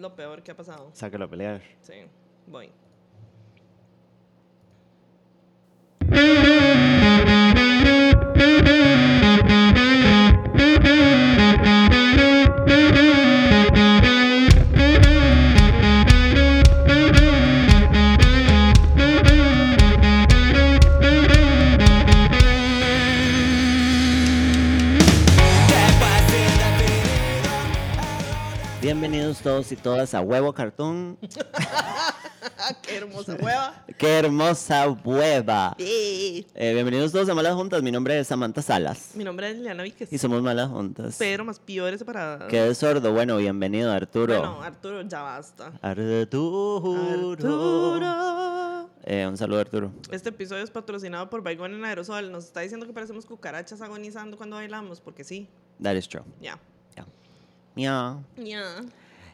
lo peor que ha pasado. Sácalo a pelear. Sí, voy. Todos y todas a Huevo Cartoon. ¡Qué hermosa hueva! ¡Qué hermosa hueva! Sí. Eh, bienvenidos todos a Malas Juntas. Mi nombre es Samantha Salas. Mi nombre es Liliana Víquez. Y somos Malas Juntas. Pero más peores separadas. Qué sordo. Bueno, bienvenido Arturo. Bueno, Arturo, ya basta. Arturo. Arturo. Eh, un saludo Arturo. Este episodio es patrocinado por Baigón en Aerosol. Nos está diciendo que parecemos cucarachas agonizando cuando bailamos, porque sí. That is true. Ya. Yeah. Ya.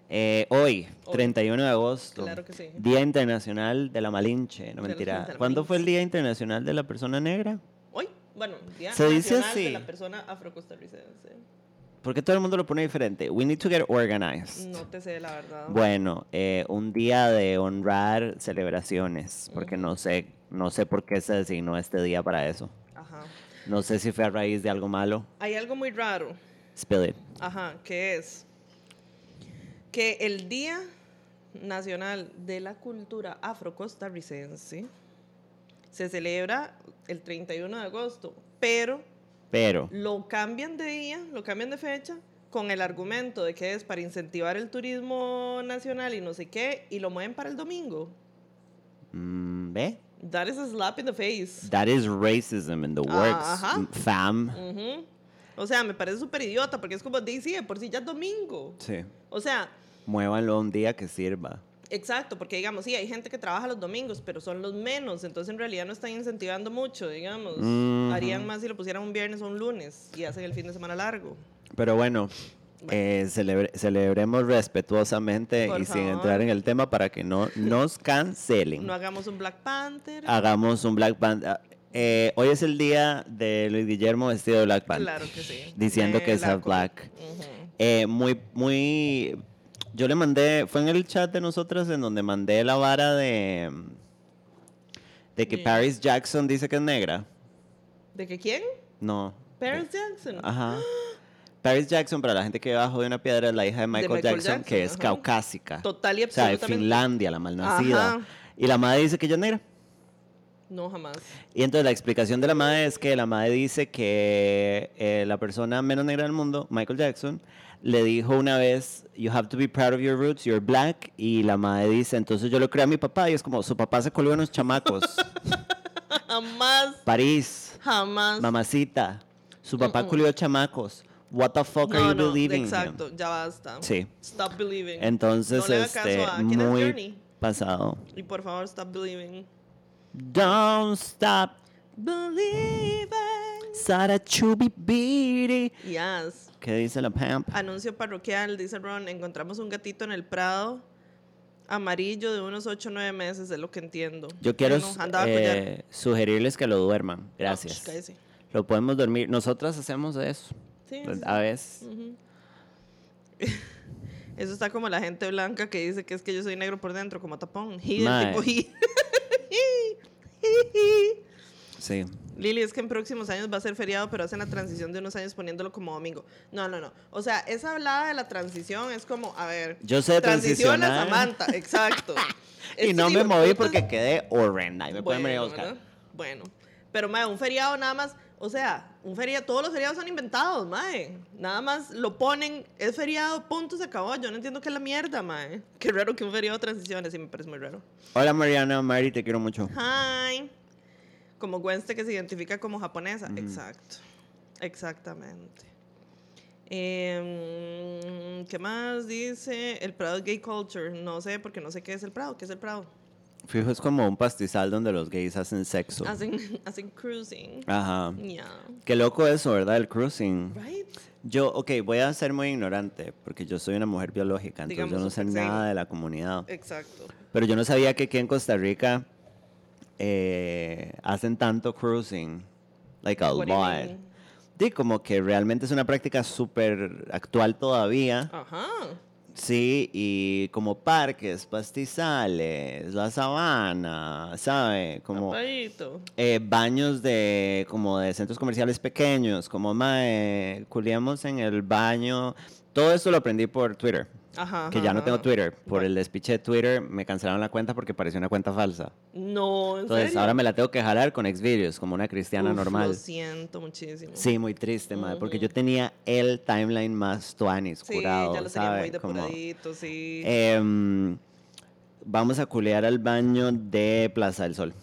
Eh, hoy, Hoy. 31 de agosto, Claro que sí. Día Internacional de la Malinche. No De mentira. ¿Cuándo fue el. Día Internacional de la Persona Negra? Hoy, bueno, Día Se dice Nacional así. de la Persona Afrocostarricense. Porque todo el mundo lo pone diferente. We need to get organized. No te sé, la verdad. Bueno, eh, un día de honrar celebraciones, porque no sé, no sé por qué se designó este día para eso. Ajá. No sé si fue a raíz de algo malo. Hay algo muy raro. Spill it. Ajá, que es que el Día Nacional de la Cultura Afrocostarricense se celebra el 31 de agosto, pero Pero, lo cambian de día, lo cambian de fecha con el argumento de que es para incentivar el turismo nacional y no sé qué, y lo mueven para el domingo. mm, ¿ve? That is a slap in the face. That is racism in the works, Ajá. fam. Ujú. O sea, me parece súper idiota porque es como, "Di, sí, de por sí ya es domingo. Sí. O sea, Muévanlo un día que sirva. Exacto, porque digamos, sí, hay gente que trabaja los domingos, pero son los menos, entonces en realidad no están incentivando mucho, digamos. Harían más si lo pusieran un viernes o un lunes y hacen el fin de semana largo. Pero bueno, eh, celebre- celebremos respetuosamente Por y sin favor. entrar en el tema para que no nos cancelen. No hagamos un Black Panther. Hagamos un Black Panther. Eh, hoy es el día de Luis Guillermo vestido de Black Panther. Claro que sí. Diciendo que es la half co- black. Eh, muy, muy. Yo le mandé. Fue en el chat de nosotras en donde mandé la vara de. De que. Paris Jackson dice que es negra. ¿De que quién? No. Paris Jackson. Ajá. Paris Jackson, para la gente que bajo de una piedra, es la hija de Michael, Michael Jackson, que es ajá. caucásica. Total y O sea, de absolutamente. Finlandia, la malnacida. Ajá. Y la madre dice que ella es negra. No, jamás. Y entonces la explicación de la madre es que la madre dice que eh, la persona menos negra del mundo, Michael Jackson, le dijo una vez, you have to be proud of your roots, you're black. Y la madre dice, entonces yo lo creo a mi papá. Y es como, su papá se colgó unos chamacos. Jamás, París, jamás. mamacita, su papá Mm-mm. culió chamacos. What the fuck are no, you no, believing? him? exacto, ya basta. Sí. Stop believing. Entonces, No haga caso este, a- ¿quién es muy Journey? pasado. Y por favor, stop believing. Don't stop, Believing. Sara Chubi Beatty. Yes. ¿Qué dice la Pamp? Anuncio parroquial, dice Ron, encontramos un gatito en el Prado amarillo de unos 8 o 9 meses, es lo que entiendo. Yo quiero eh, sugerirles que lo duerman. Gracias. Lo podemos dormir. Nosotras hacemos eso. Sí, Pues, sí, A veces. Eso está como la gente blanca que dice que es que yo soy negro por dentro, como tapón. Mae. tipo, "Ji". Sí. Lili, es que en próximos años va a ser feriado, pero hacen la transición de unos años poniéndolo como domingo. No, no, no. O sea, esa hablada de la transición es como, a ver. Yo sé Transiciona transicionar. Samantha, exacto. Y no me moví porque quedé horrenda. Y me pueden venir a Bueno, buscar. ¿verdad? Bueno, pero mae, un feriado nada más, o sea, un feriado, todos los feriados son inventados, mae. Nada más lo ponen, es feriado, punto, se acabó. Yo no entiendo qué es la mierda, mae. Qué raro que un feriado transicione, sí me parece muy raro. Hola Mariana, Mari, te quiero mucho. Hi. Como Gwenste que se identifica como japonesa. Exacto. Exactamente. Em, ¿Qué más dice? El Prado Gay Culture. No sé, porque no sé qué es el Prado. ¿Qué es el Prado? Fijo, es como un pastizal donde los gays hacen sexo. Hacen, hacen cruising. Ajá. Yeah. Qué loco eso, ¿verdad? El cruising. Right? Yo, ok, voy a ser muy ignorante porque yo soy una mujer biológica, entonces Digamos, yo no sé nada de la comunidad. Exacto. Pero yo no sabía que aquí en Costa Rica eh, hacen tanto cruising. Like a What lot. Sí, como que realmente es una práctica súper actual todavía. Ajá. Sí, y como parques, pastizales, la sabana, ¿sabe? Como eh, baños de como de centros comerciales pequeños, como mae, culiamos en el baño. Todo esto lo aprendí por Twitter, Ajá. que ya no tengo. Twitter. Por el despiche de Twitter me cancelaron la cuenta porque parecía una cuenta falsa. No, ¿en Entonces serio? ahora me la tengo que jalar con Xvideos, como una cristiana Uf, normal. Lo siento muchísimo. Sí, muy triste, madre, porque yo tenía el timeline más tuanis, Sí, curado, ya lo tenía muy Como, sí. em, vamos a culear al baño de Plaza del Sol.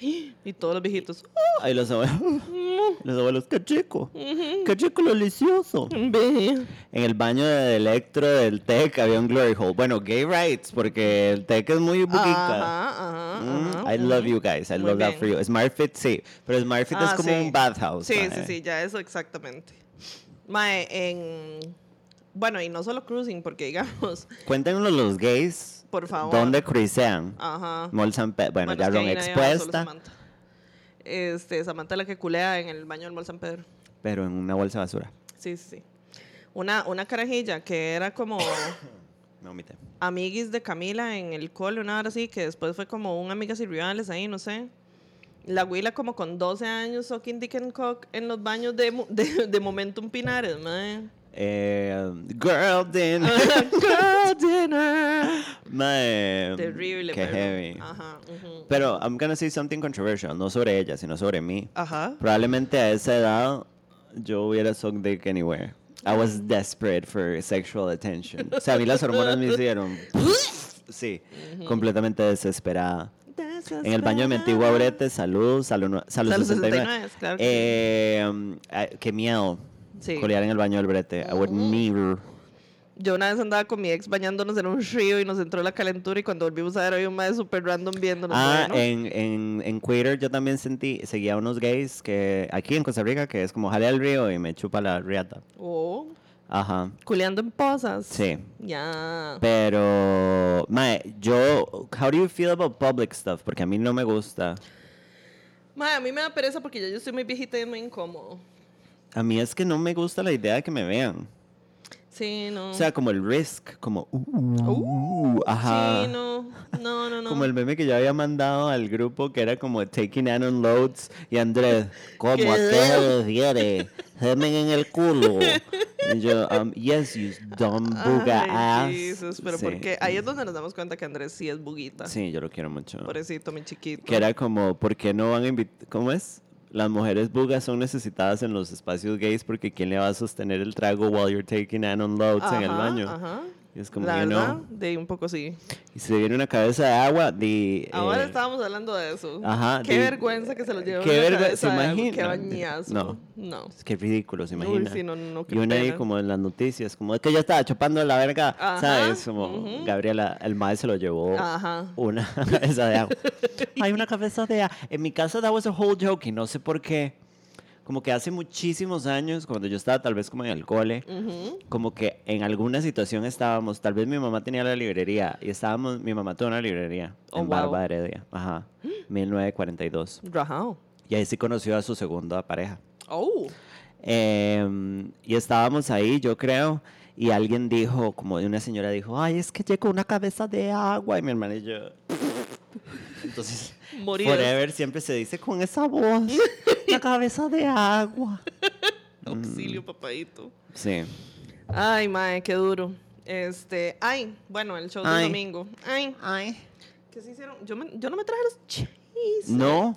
y todos los viejitos. Los abuelos, los abuelos, qué chico, qué chico lo delicioso. Ve. En el baño de Electro del TEC había un glory hole. Bueno, gay rights, porque el TEC es muy buquica. Ajá, ajá, Mm, ajá, I love you guys. I Muy love that for you. Smart Fit, sí. Pero Smart Fit es Ah, como sí. un bathhouse. Sí, sí, mae. sí, ya eso exactamente. Mae, en... Bueno, y no solo cruising, porque digamos, Cuéntenos los gays por favor. dónde cruisean. Ajá. Mall San Pedro. Bueno, Bueno, ya Ron expuesta, Samantha. Este, Samantha la que culea en el baño del Mall San Pedro. pero en una bolsa de basura. Sí, sí, sí. Una, una carajilla que era como Me omité. amiguis de Camila en el cole, una hora así, que después fue como un amigas y rivales ahí, no sé. La huila como con 12 años, sucking dick and cock en los baños de, de, de Momentum Pinares, mae. Eh, girl dinner. Girl dinner. Mae, Terrible, Qué pero- heavy. Ajá, ujú. Pero I'm gonna say something controversial. No sobre ella, sino sobre mí. Ajá. Probablemente a esa edad yo hubiera sucked dick anywhere. I was desperate for sexual attention. O sea, a mí las hormonas me hicieron. Sí, completamente desesperada. En el baño de mi antigua brete, salud, salud, salud, Salud 69. 69, claro. Eh, um, qué miedo. Sí. Colear en el baño del brete. I would never. Yo una vez andaba con mi ex bañándonos en un río y nos entró la calentura y cuando volvimos a ver había un mae super random viéndonos. Ah, bueno. en, en, en Twitter yo también sentí, seguía a unos gays que aquí en Costa Rica que es como jale al río y me chupa la riata. Oh, Ajá, culeando en posas. sí. Ya. Pero, mae, yo, how do you feel about public stuff? Porque a mí no me gusta. Mae, a mí me da pereza porque ya yo estoy muy viejita y es muy incómodo. A mí es que no me gusta la idea de que me vean. Sí, no. O sea, como el risk, como, uh, ajá. Sí, no. No, no, no. Como el meme que yo había mandado al grupo que era como taking on unloads y Andrés, ¿cómo? ¿A qué se refiere? Semen en el culo. Y yo, um, yes, you dumb booga ass. Jesus, pero Sí. porque ahí es donde nos damos cuenta que Andrés sí es buguita. Sí, yo lo quiero mucho. Pobrecito, mi chiquito. Que era como, ¿por qué no van a invitar? ¿Cómo es? Las mujeres bugas son necesitadas en los espacios gays porque ¿quién le va a sostener el trago while you're taking an unloads en el baño? Ajá. Y es como, La verdad, know, de un poco sí. y se viene una cabeza de agua, de... Ahora eh, estábamos hablando de eso. ajá, Qué de- vergüenza que se lo llevó. qué vergüenza, cabeza ¿se de agua, imagina? Qué bañazo. No. No. Es que ridículo, se Uy, imagina. sí, no, no, y una ahí como en las noticias, como es que yo estaba chupando la verga, Ajá, ¿sabes? Como ujú. Gabriela, el mae se lo llevó Ajá. una cabeza de agua. Hay una cabeza de agua. En mi casa that was a whole joke y no sé por qué. Como que hace muchísimos años, cuando yo estaba tal vez como en el cole, como que en alguna situación estábamos, tal vez mi mamá tenía la librería y estábamos, mi mamá tuvo una librería Oh, en wow. Barba Heredia, ajá, 1942. Rajao. Y ahí sí conoció a su segunda pareja. Oh. Em, y estábamos ahí, yo creo, y alguien dijo, como una señora dijo, ay, es que llegó una cabeza de agua. Y mi hermana y yo. Entonces. Forever siempre se dice con esa voz, la cabeza de agua. Auxilio, papadito. Sí. Ay, mae, qué duro. Este, ay, bueno, el show del Ay. domingo. Ay, Ay. ¿qué se hicieron? Yo, me- yo no me traje los cheese. No,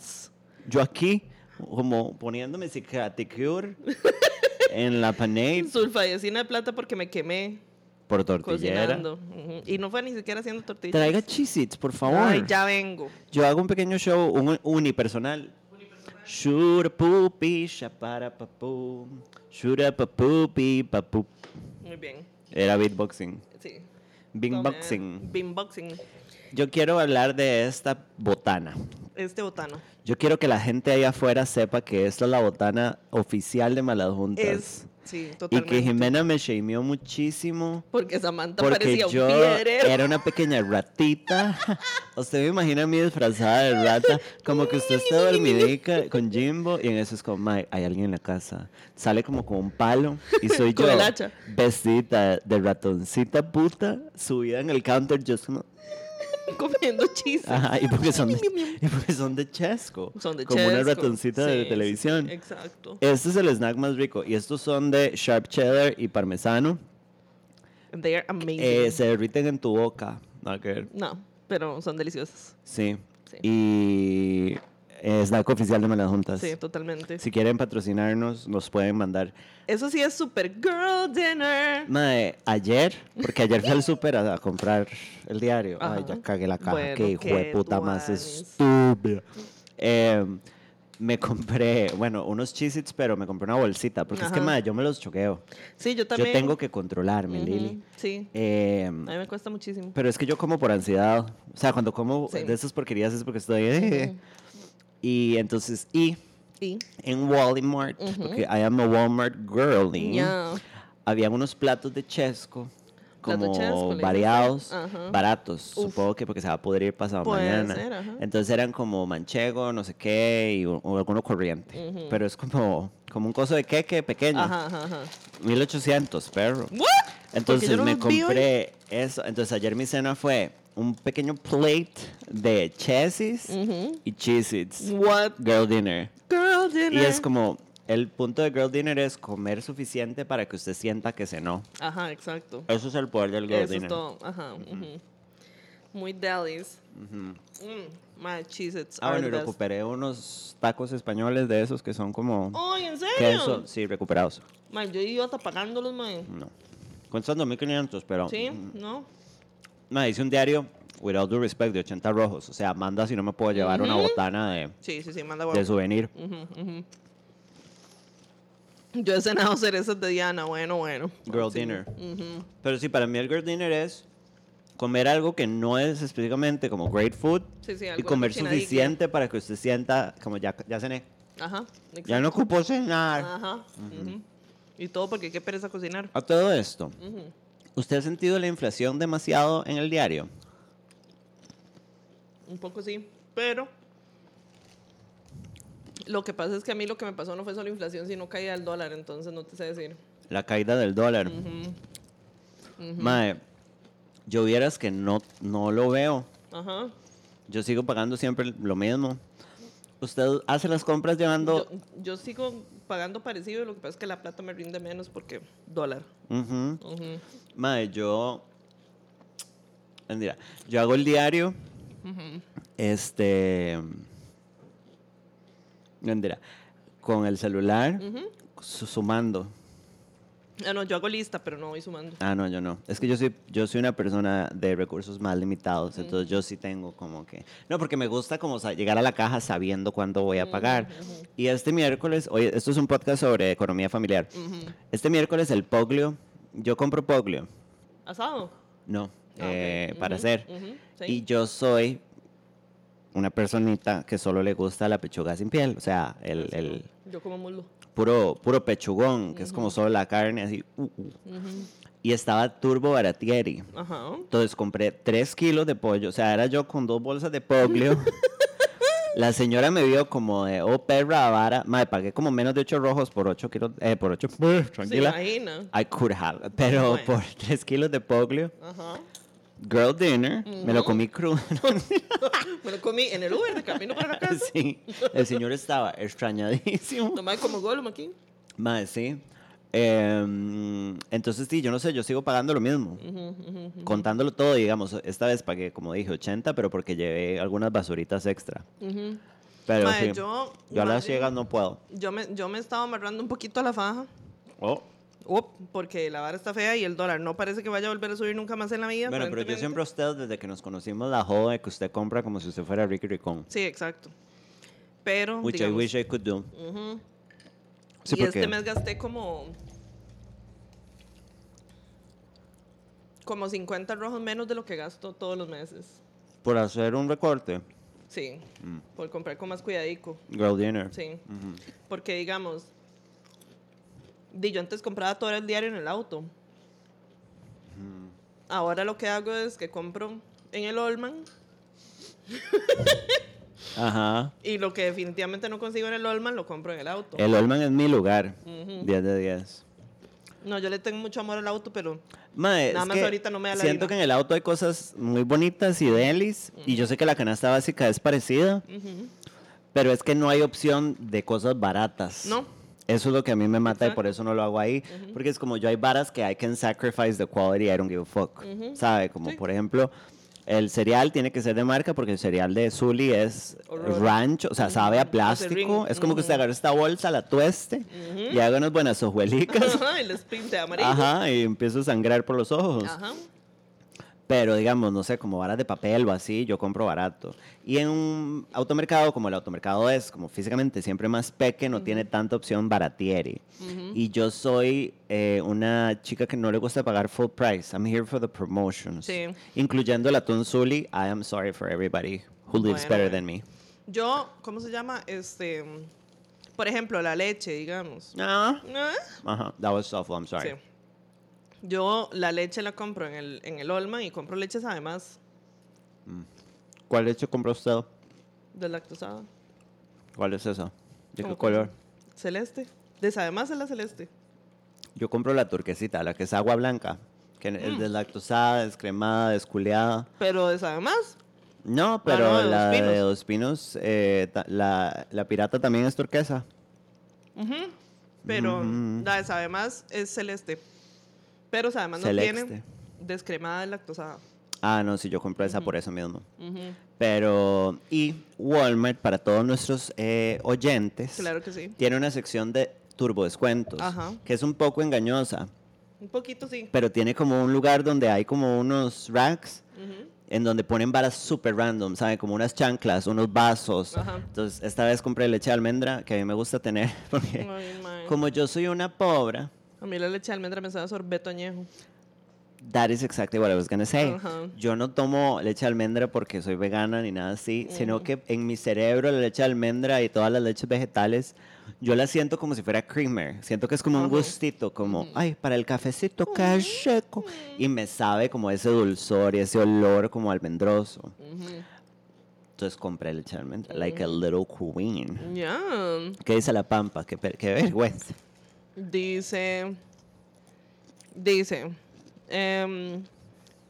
yo aquí, como poniéndome cicaticure en la panade Sulfadecina de plata porque me quemé por tortillera. cocinando. Y no fue ni siquiera haciendo tortillas. Traiga cheez por favor. Ay, ya vengo. Yo hago un pequeño show, un unipersonal. Shura pupi, shapara papu. Shura papupi, papu. Muy bien. Era beatboxing. Sí. Beatboxing. Beatboxing. Yo quiero hablar de esta botana. Este botano. Yo quiero que la gente ahí afuera sepa que esta es la botana oficial de Malas Juntas. Es Sí, Y que Jimena me shameó muchísimo. Porque Samantha Porque parecía un yo piedrero. era una pequeña ratita. Usted me imagina a mí disfrazada de rata. Como que usted está dormidica con Jimbo y en eso es como, "Mae, hay alguien en la casa. Sale como con un palo y soy yo. Vestida de ratoncita puta, subida en el counter, yo como, comiendo chistes. ajá, y porque son de, y porque son de Chesco. Son de Como una ratoncita de sí, televisión. exacto. Este es el snack más rico. Y estos son de sharp cheddar y parmesano. They are amazing. Eh, se derriten en tu boca. Ver. No, pero son deliciosos. Sí. Sí. Y snack oficial de Malas Juntas. Sí, totalmente. Si quieren patrocinarnos, nos pueden mandar. Eso sí es super girl dinner. Mae, ayer, porque ayer fui al súper a, a comprar el diario. Ay, ya cagué la caja. Bueno, qué hijo de puta más estúpida. Eh, me compré, bueno, unos cheez pero me compré una bolsita. Porque es que, mae, yo me los choqueo. Sí, yo Yo también. tengo que controlarme, Ujú, Lili. Sí, Eh, a mí me cuesta muchísimo. Pero es que yo como por ansiedad. O sea, cuando como Sí. de esas porquerías es porque estoy. eh. Y entonces, y Y en Walmart, porque I am a Walmart girly, ya. habían unos platos de Chesco. Como Chesco, variados, Ajá. baratos, Uf. supongo que porque se va a pudrir pasado Puede mañana. ser. Entonces eran como manchego, no sé qué, y o, o alguno corriente. Pero es como, como un coso de queque pequeño. Ajá, ajá, ajá. 1800, perro. ¿What? Entonces me hoy. compré eso. Entonces ayer mi cena fue un pequeño plate de chesis y cheez What? Girl dinner. Girl dinner. Y es como, el punto de girl dinner es comer suficiente para que usted sienta que cenó. Ajá, exacto. Eso es el poder del girl Eso es dinner. todo. Ajá. ujú. Muy delis. Mm, my cheez-its Ah, are bueno, y recuperé unos tacos españoles de esos que son como Ay, ¿en serio? queso. Sí, recuperados. Man, yo iba hasta pagándolos, man. No. Cuestan 2.500, pero... Sí, ¿no? Ma, hice un diario, with all due respect, de 80 rojos. O sea, manda si no me puedo llevar una botana de, Sí, sí, sí, manda de souvenir. Ujú, ujú. Yo he cenado cerezas de Diana, bueno, bueno. Girl Sí. dinner. Pero sí, para mí el girl dinner es comer algo que no es específicamente como great food Sí, sí, y algo comer cochinadilla. suficiente para que usted sienta como ya, ya cené. Ajá. Ya no ocupo cenar. Ajá. Y todo porque qué pereza cocinar. A todo esto. ¿Usted ha sentido la inflación demasiado en el diario? Un poco sí, pero lo que pasa es que a mí lo que me pasó no fue solo inflación, sino caída del dólar, entonces no te sé decir. La caída del dólar. Mae, yo vieras que no, no lo veo. Ajá. Yo sigo pagando siempre lo mismo. ¿Usted hace las compras llevando...? Yo, yo sigo pagando parecido, lo que pasa es que la plata me rinde menos porque dólar. Ujú. Mae, yo. Mira, yo hago el diario. Este. Mira, con el celular, su- sumando. Ah, no, yo hago lista, pero no voy sumando. Ah, no, yo no. Es que yo soy, yo soy una persona de recursos más limitados, entonces yo sí tengo como que... No, porque me gusta como llegar a la caja sabiendo cuándo voy a pagar. Y este miércoles, oye, esto es un podcast sobre economía familiar. Este miércoles el Poglio, yo compro Poglio. ¿Asado? No, Ah, eh, para hacer. sí. Y yo soy una personita que solo le gusta la pechuga sin piel, o sea, el, el Yo como muslo. Puro, puro pechugón, que es como solo la carne, así. uh, uh. Y estaba turbo baratieri. Ajá. Entonces compré tres kilos de pollo, o sea, era yo con dos bolsas de poglio. La señora me vio como de, oh, perra, vara. Madre, pagué como menos de ocho rojos por ocho kilos, eh, por ocho, Se tranquila. imagina. I could have, pero Bueno. por tres kilos de poglio. Ajá. Girl dinner, me lo comí crudo. Me lo comí en el Uber de camino para la casa. sí, el señor estaba extrañadísimo. Nomás como Gollum aquí. Madre, sí. Em, entonces, sí, yo no sé, yo sigo pagando lo mismo. Contándolo todo, digamos, esta vez pagué, como dije, 80, pero porque llevé algunas basuritas extra. Pero sí, yo- yo a las ciegas no puedo. Yo me, yo me estaba amarrando un poquito a la faja. Oh. Up, porque la vara está fea y el dólar no parece que vaya a volver a subir nunca más en la vida. Bueno, pero yo siempre a usted, desde que nos conocimos, la jodo de que usted compra como si usted fuera Ricky Ricón. Sí, exacto. Pero, Which digamos, I wish I could do. Sí, y este mes gasté como... Como 50 rojos menos de lo que gasto todos los meses. por hacer un recorte, Sí, Mm. por comprar con más cuidadico. girl dinner. Sí, porque digamos, Di, yo antes compraba todo el diario en el auto. Ahora lo que hago es que compro en el Olman Ajá. y lo que definitivamente no consigo en el Olman lo compro en el auto. El Olman es mi lugar. 10 de 10. No, yo le tengo mucho amor al auto, pero Mae, Nada más que ahorita no me da la Siento vida. que en el auto hay cosas muy bonitas y delis. Y yo sé que la canasta básica es parecida. Pero es que no hay opción de cosas baratas. No. Eso es lo que a mí me mata y por eso no lo hago ahí. Porque es como yo hay varas que I can sacrifice the quality, I don't give a fuck. ¿Sabe? Como Sí. por ejemplo, el cereal tiene que ser de marca porque el cereal de Zully es Horror. ranch, o sea, sabe a plástico. Es como que usted agarra esta bolsa, la tueste y haga unas buenas hojuelicas. Ajá, y les pinte amarillo. Ajá, y empiezo a sangrar por los ojos. Ajá. Pero digamos, no sé, como varas de papel o así, yo compro barato. Y en un automercado, como el automercado es como físicamente siempre más peque, no tiene tanta opción baratieri. Y yo soy eh, una chica que no le gusta pagar full price. I'm here for the promotions. Sí. Incluyendo el atún Zully, I am sorry for everybody who lives Bueno, better than me. Yo, ¿cómo se llama? Este, por ejemplo, la leche, digamos. Ah. ¿Ah? Ajá, that was awful, I'm sorry. Sí. Yo la leche la compro en el, en el Olman y compro leches además ¿Cuál leche compró usted? de lactosada. ¿Cuál es esa? ¿De qué ¿Cómo que color? Celeste. De además es la celeste. Yo compro la turquesita, la que es agua blanca, que Mm. es deslactosada, descremada, desculeada. Pero de además. No, pero no, de Dos la Pinos. de Dos Pinos, eh, ta- la, la pirata también es turquesa. Pero Mm. la de además es celeste. Pero además no Celeste. tiene descremada de lactosada. Ah, no, sí, yo compro esa por eso mismo. Ujú. Pero, y Walmart, para todos nuestros eh, oyentes, Claro que sí. tiene una sección de turbo descuentos, Ajá. que es un poco engañosa, Un poquito sí. pero tiene como un lugar donde hay como unos racks Ujú. en donde ponen varas super random, ¿sabe? Como unas chanclas, unos vasos. Entonces, esta vez compré leche de almendra, que a mí me gusta tener, porque mae. como yo soy una pobre, A mí la leche de almendra me sabe a sorbeto añejo. that is exactly what I was gonna say. Ajá. Yo no tomo leche de almendra porque soy vegana ni nada así, sino que en mi cerebro la leche de almendra y todas las leches vegetales, yo la siento como si fuera creamer. Siento que es como un Ajá. gustito, como, ay, para el cafecito, qué seco. Y me sabe como ese dulzor y ese olor como almendroso. Ujú. Entonces compré leche de almendra, like a little queen. Ya. ¿Qué dice la pampa? Qué, qué vergüenza. Dice. Dice. em,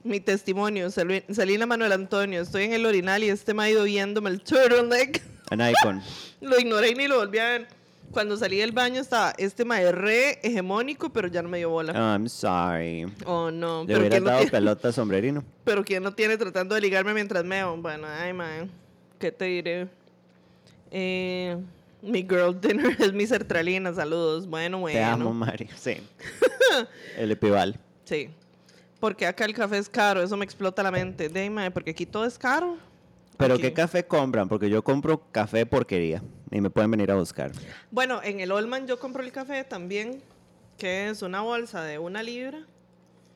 mi testimonio, Sali- Salina Manuel Antonio. Estoy en el orinal y este me ha ido viéndome el turtleneck. An icon. Lo ignoré y ni lo volví a ver. Cuando salí del baño estaba este mae re hegemónico, pero ya no me dio bola. I'm sorry. Oh, no. Le hubiera ¿quién, no dado tiene, pelota sombrerino. pero ¿quién no tiene tratando de ligarme mientras meo? Bueno, ay, mae. ¿Qué te diré? Eh, mi girl dinner es mi sertralina. Saludos. Bueno, bueno. Te amo, Mari. Sí. El epival. Sí. Porque acá el café es caro, eso me explota la mente. De mae, porque aquí todo es caro. ¿Pero Aquí. qué café compran? Porque yo compro café porquería. Y me pueden venir a buscar. Bueno, en el Olman yo compro el café también, que es una bolsa de una libra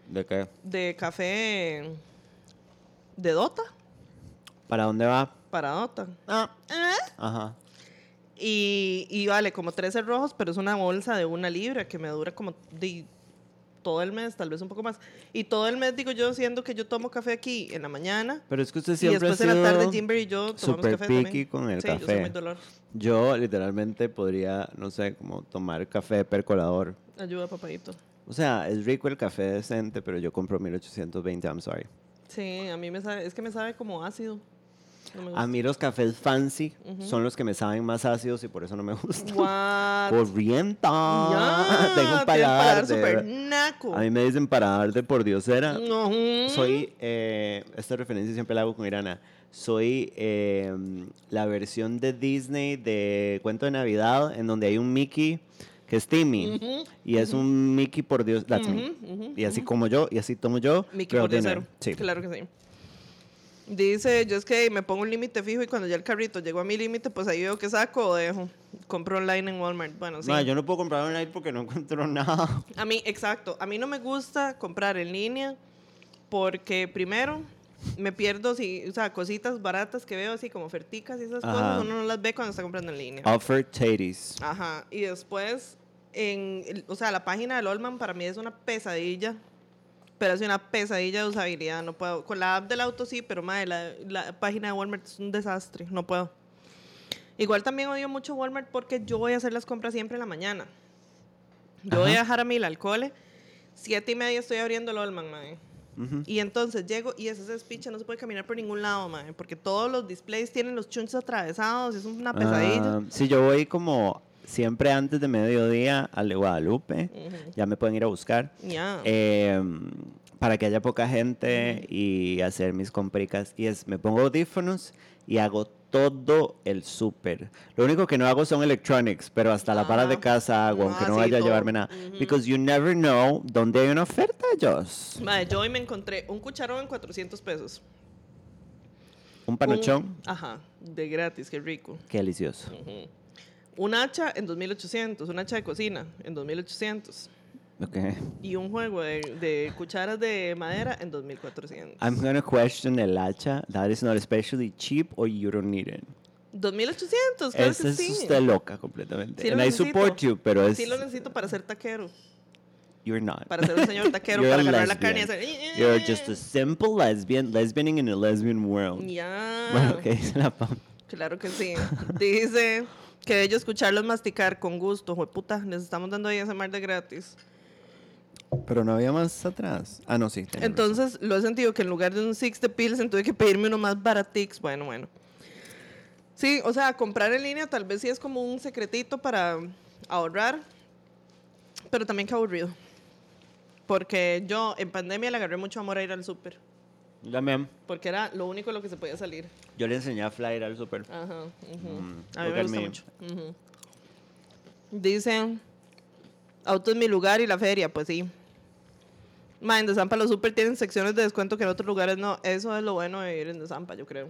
¿De qué? de café de Dota, ¿Para dónde va? para Dota. Ah. ¿Eh? Ajá. Y, y vale como 13 rojos, pero es una bolsa de una libra que me dura como de todo el mes, tal vez un poco más. Y todo el mes, digo yo, siendo que yo tomo café aquí en la mañana. Pero es que usted Y siempre después ha en la tarde sido y yo tomamos super café también. con el sí, yo soy café. muy dolor. Yo literalmente podría, no sé, como tomar café percolador. Ayuda, papadito. O sea, es rico el café decente, pero yo compro 1820, I'm sorry. Sí, a mí me sabe, es que me sabe como ácido. No. A mí los cafés fancy son los que me saben más ácidos y por eso no me gustan. What? Corrienta. Tengo un paladar. verdad. naco. A mí me dicen paladar de por diosera. Soy, eh, esta referencia siempre la hago con Irana. Soy eh, la versión de Disney de Cuento de Navidad en donde hay un Mickey que es Timmy. Y es un Mickey por Dios. That's me. Y así como yo, y así tomo yo. Mickey por cero. Sí. Claro que sí. Dice, yo es que me pongo un límite fijo y cuando ya el carrito llegó a mi límite, pues ahí veo que saco o dejo. Compro online en Walmart. Bueno, sí. No, yo no puedo comprar online porque no encuentro nada. A mí, exacto. A mí no me gusta comprar en línea porque primero me pierdo si, o sea, cositas baratas que veo así como oferticas y esas Ajá. cosas, uno no las ve cuando está comprando en línea. Offer titties. Ajá. Y después en, o sea, la página del Allman para mí es una pesadilla. Pero es una pesadilla de usabilidad, no puedo. Con la app del auto sí, pero madre, la, la página de Walmart es un desastre, no puedo. Igual también odio mucho Walmart porque yo voy a hacer las compras siempre en la mañana. Yo voy a dejar a Mila al cole, siete y media estoy abriendo el Allman, madre. Ujú. Y entonces llego y ese es picha, no se puede caminar por ningún lado, madre, porque todos los displays tienen los chunches atravesados, es una pesadilla. Ah, sí, yo voy como siempre antes de mediodía al de Guadalupe. Ya me pueden ir a buscar. Ya. eh, para que haya poca gente y hacer mis compricas. Y es, me pongo audífonos y hago todo el súper. Lo único que no hago son electronics, pero hasta la para de Ajá. casa hago, aunque Ah, no vaya a llevarme nada. Ujú. Because you never know dónde hay una oferta, Joss. Madre, yo hoy me encontré un cucharón en 400 pesos. Un Un- panochón, ajá, de gratis, qué rico. qué delicioso. Ujú. Un hacha en 2800, un hacha de cocina en 2800. Ok. Y un juego de, de cucharas de madera en 2400. I'm gonna question el hacha. That is not especially cheap or you don't need it. 2800, claro Esa que es sí. usted loca completamente. Sí And I necesito. support you, pero es Sí lo necesito para ser taquero. you're not. Para ser un señor taquero, para a agarrar la carne y hacer... You're just a simple lesbian, lesbianing in a lesbian world. Ya. Bueno, ¿qué dice la? Claro que sí. Dice que bello escucharlos masticar con gusto. Jueputa, les estamos dando ahí ese mar de gratis. Pero no había más atrás. Ah, no, sí. Entonces, lo he sentido que en lugar de un six de Pilsen tuve que pedirme uno más baratix. Bueno, bueno. Sí, o sea, comprar en línea tal vez sí es como un secretito para ahorrar, pero también que aburrido. Porque yo en pandemia le agarré mucho amor a ir al súper, También. porque era lo único lo que se podía salir. Yo le enseñé a Flyer al super. Ajá. ujú. Mm, a mí me gusta me. mucho. Ujú. Dicen, auto es mi lugar y la feria, pues sí. Ma, en Desampa los super tienen secciones de descuento que en otros lugares no. Eso es lo bueno de ir en Desampa, yo creo.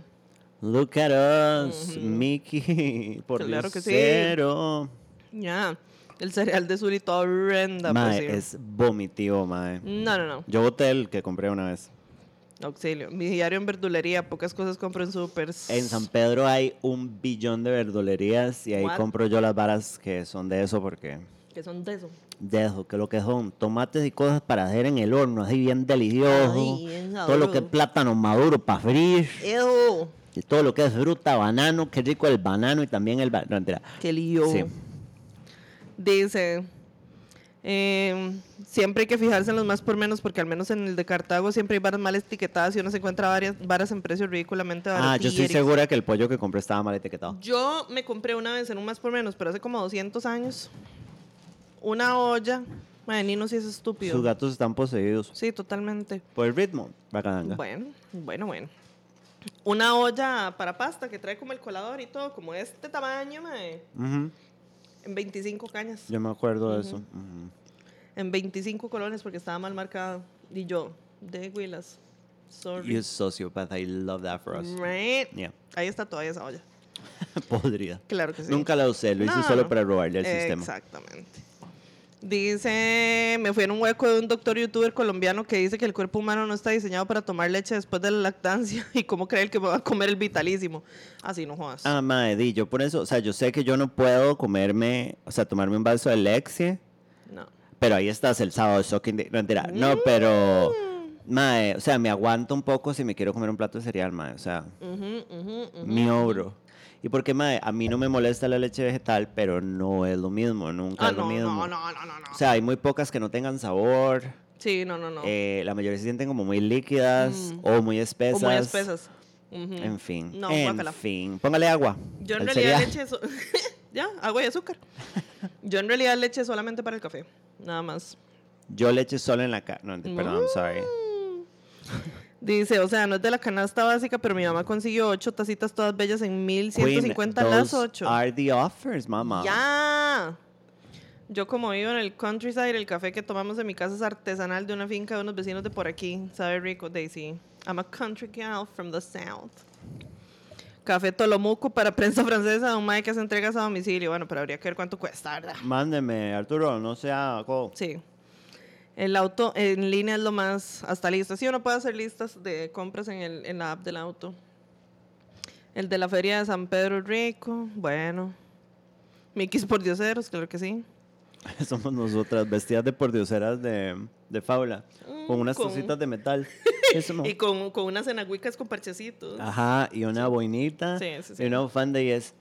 Look at us, Mickey. Por Claro que sí. cero. Ya. El cereal de Suri todo horrenda, Mae, pues sí. es vomitivo, mae. No, no, no. Yo boté el que compré una vez. Auxilio. Mi diario en verdulería, pocas cosas compro en super. En San Pedro hay un billón de verdulerías y ahí What? compro yo las varas que son de eso porque Que son de eso. de eso, que lo que son tomates y cosas para hacer en el horno, así bien delicioso. Ay, todo lo que es plátano maduro para freír. Ew. Y todo lo que es fruta, banano, qué rico el banano y también el banano. Qué lío. Sí. Dice, em, siempre hay que fijarse en los más por menos porque al menos en el de Cartago siempre hay varas mal etiquetadas y uno se encuentra varias varas en precio ridículamente Ah, yo estoy segura que el pollo que compré estaba mal etiquetado. Yo me compré una vez en un más por menos, pero hace como 200 años, una olla. Madre, Nino sí es estúpido. Sus gatos están poseídos Sí, totalmente. por el ritmo. Bacadanga. Bueno, bueno, bueno. Una olla para pasta que trae como el colador y todo, como este tamaño, mae, Ujú, en 25 cañas. Yo me acuerdo de eso. Ujú. En 25 colones porque estaba mal marcado. Y yo, de Willas. Sorry. You sociopath, I love that for us. Right. Yeah. Ahí está todavía esa olla. Podría. Claro que sí. Nunca la usé, lo hice No, solo no. para robarle al sistema. Exactamente. Dice, me fui en un hueco de un doctor youtuber colombiano que dice que el cuerpo humano no está diseñado para tomar leche después de la lactancia y cómo cree él que va a comer el vitalísimo. Así no jodas. Ah, madre, di, yo por eso, o sea, yo sé que yo no puedo comerme, o sea, tomarme un vaso de Lexie, No. Pero ahí estás el sábado sucking de... No, mentira. No, pero... Mae, o sea, me aguanto un poco si me quiero comer un plato de cereal, mae. O sea, Ujú, ujú, ujú. mi obro. Y porque, mae, a mí no me molesta la leche vegetal, pero no es lo mismo, nunca Ah, es lo no, mismo. no, no, no, no, no. O sea, hay muy pocas que no tengan sabor. sí, no, no, no. eh, la mayoría se sienten como muy líquidas Mm. o muy espesas. o muy espesas. En fin. No, en guácala. fin. Póngale agua. Yo en al realidad cereal. leche... so- ya, agua y azúcar. Yo en realidad leche solamente para el café. Nada más. Yo leche solo en la cara. No, perdón, I'm sorry. Dice, o sea, no es de la canasta básica, pero mi mamá consiguió ocho tacitas todas bellas en 1150 Queen, las ocho. are the offers, mamá. ¡Ya! Yo como vivo en el countryside, el café que tomamos en mi casa es artesanal de una finca de unos vecinos de por aquí. Sabe rico, Daisy. I'm a country gal from the south. Café Tolomuco para prensa francesa un mae que hace entregas a domicilio. Bueno, pero habría que ver cuánto cuesta, ¿verdad? Mándeme, Arturo, no sea... co- Sí. El auto en línea es lo más hasta listas. Sí, uno puede hacer listas de compras en, el, en la app del auto. El de la feria de San Pedro Rico, bueno. Mickey's por dioseros, claro que sí. Somos nosotras vestidas de pordioseras de, de fábula, con unas con- cositas de metal. Y con, con unas enaguicas con parchecitos. Ajá, y una boinita. Sí, sí, sí. Y una bufanda y es,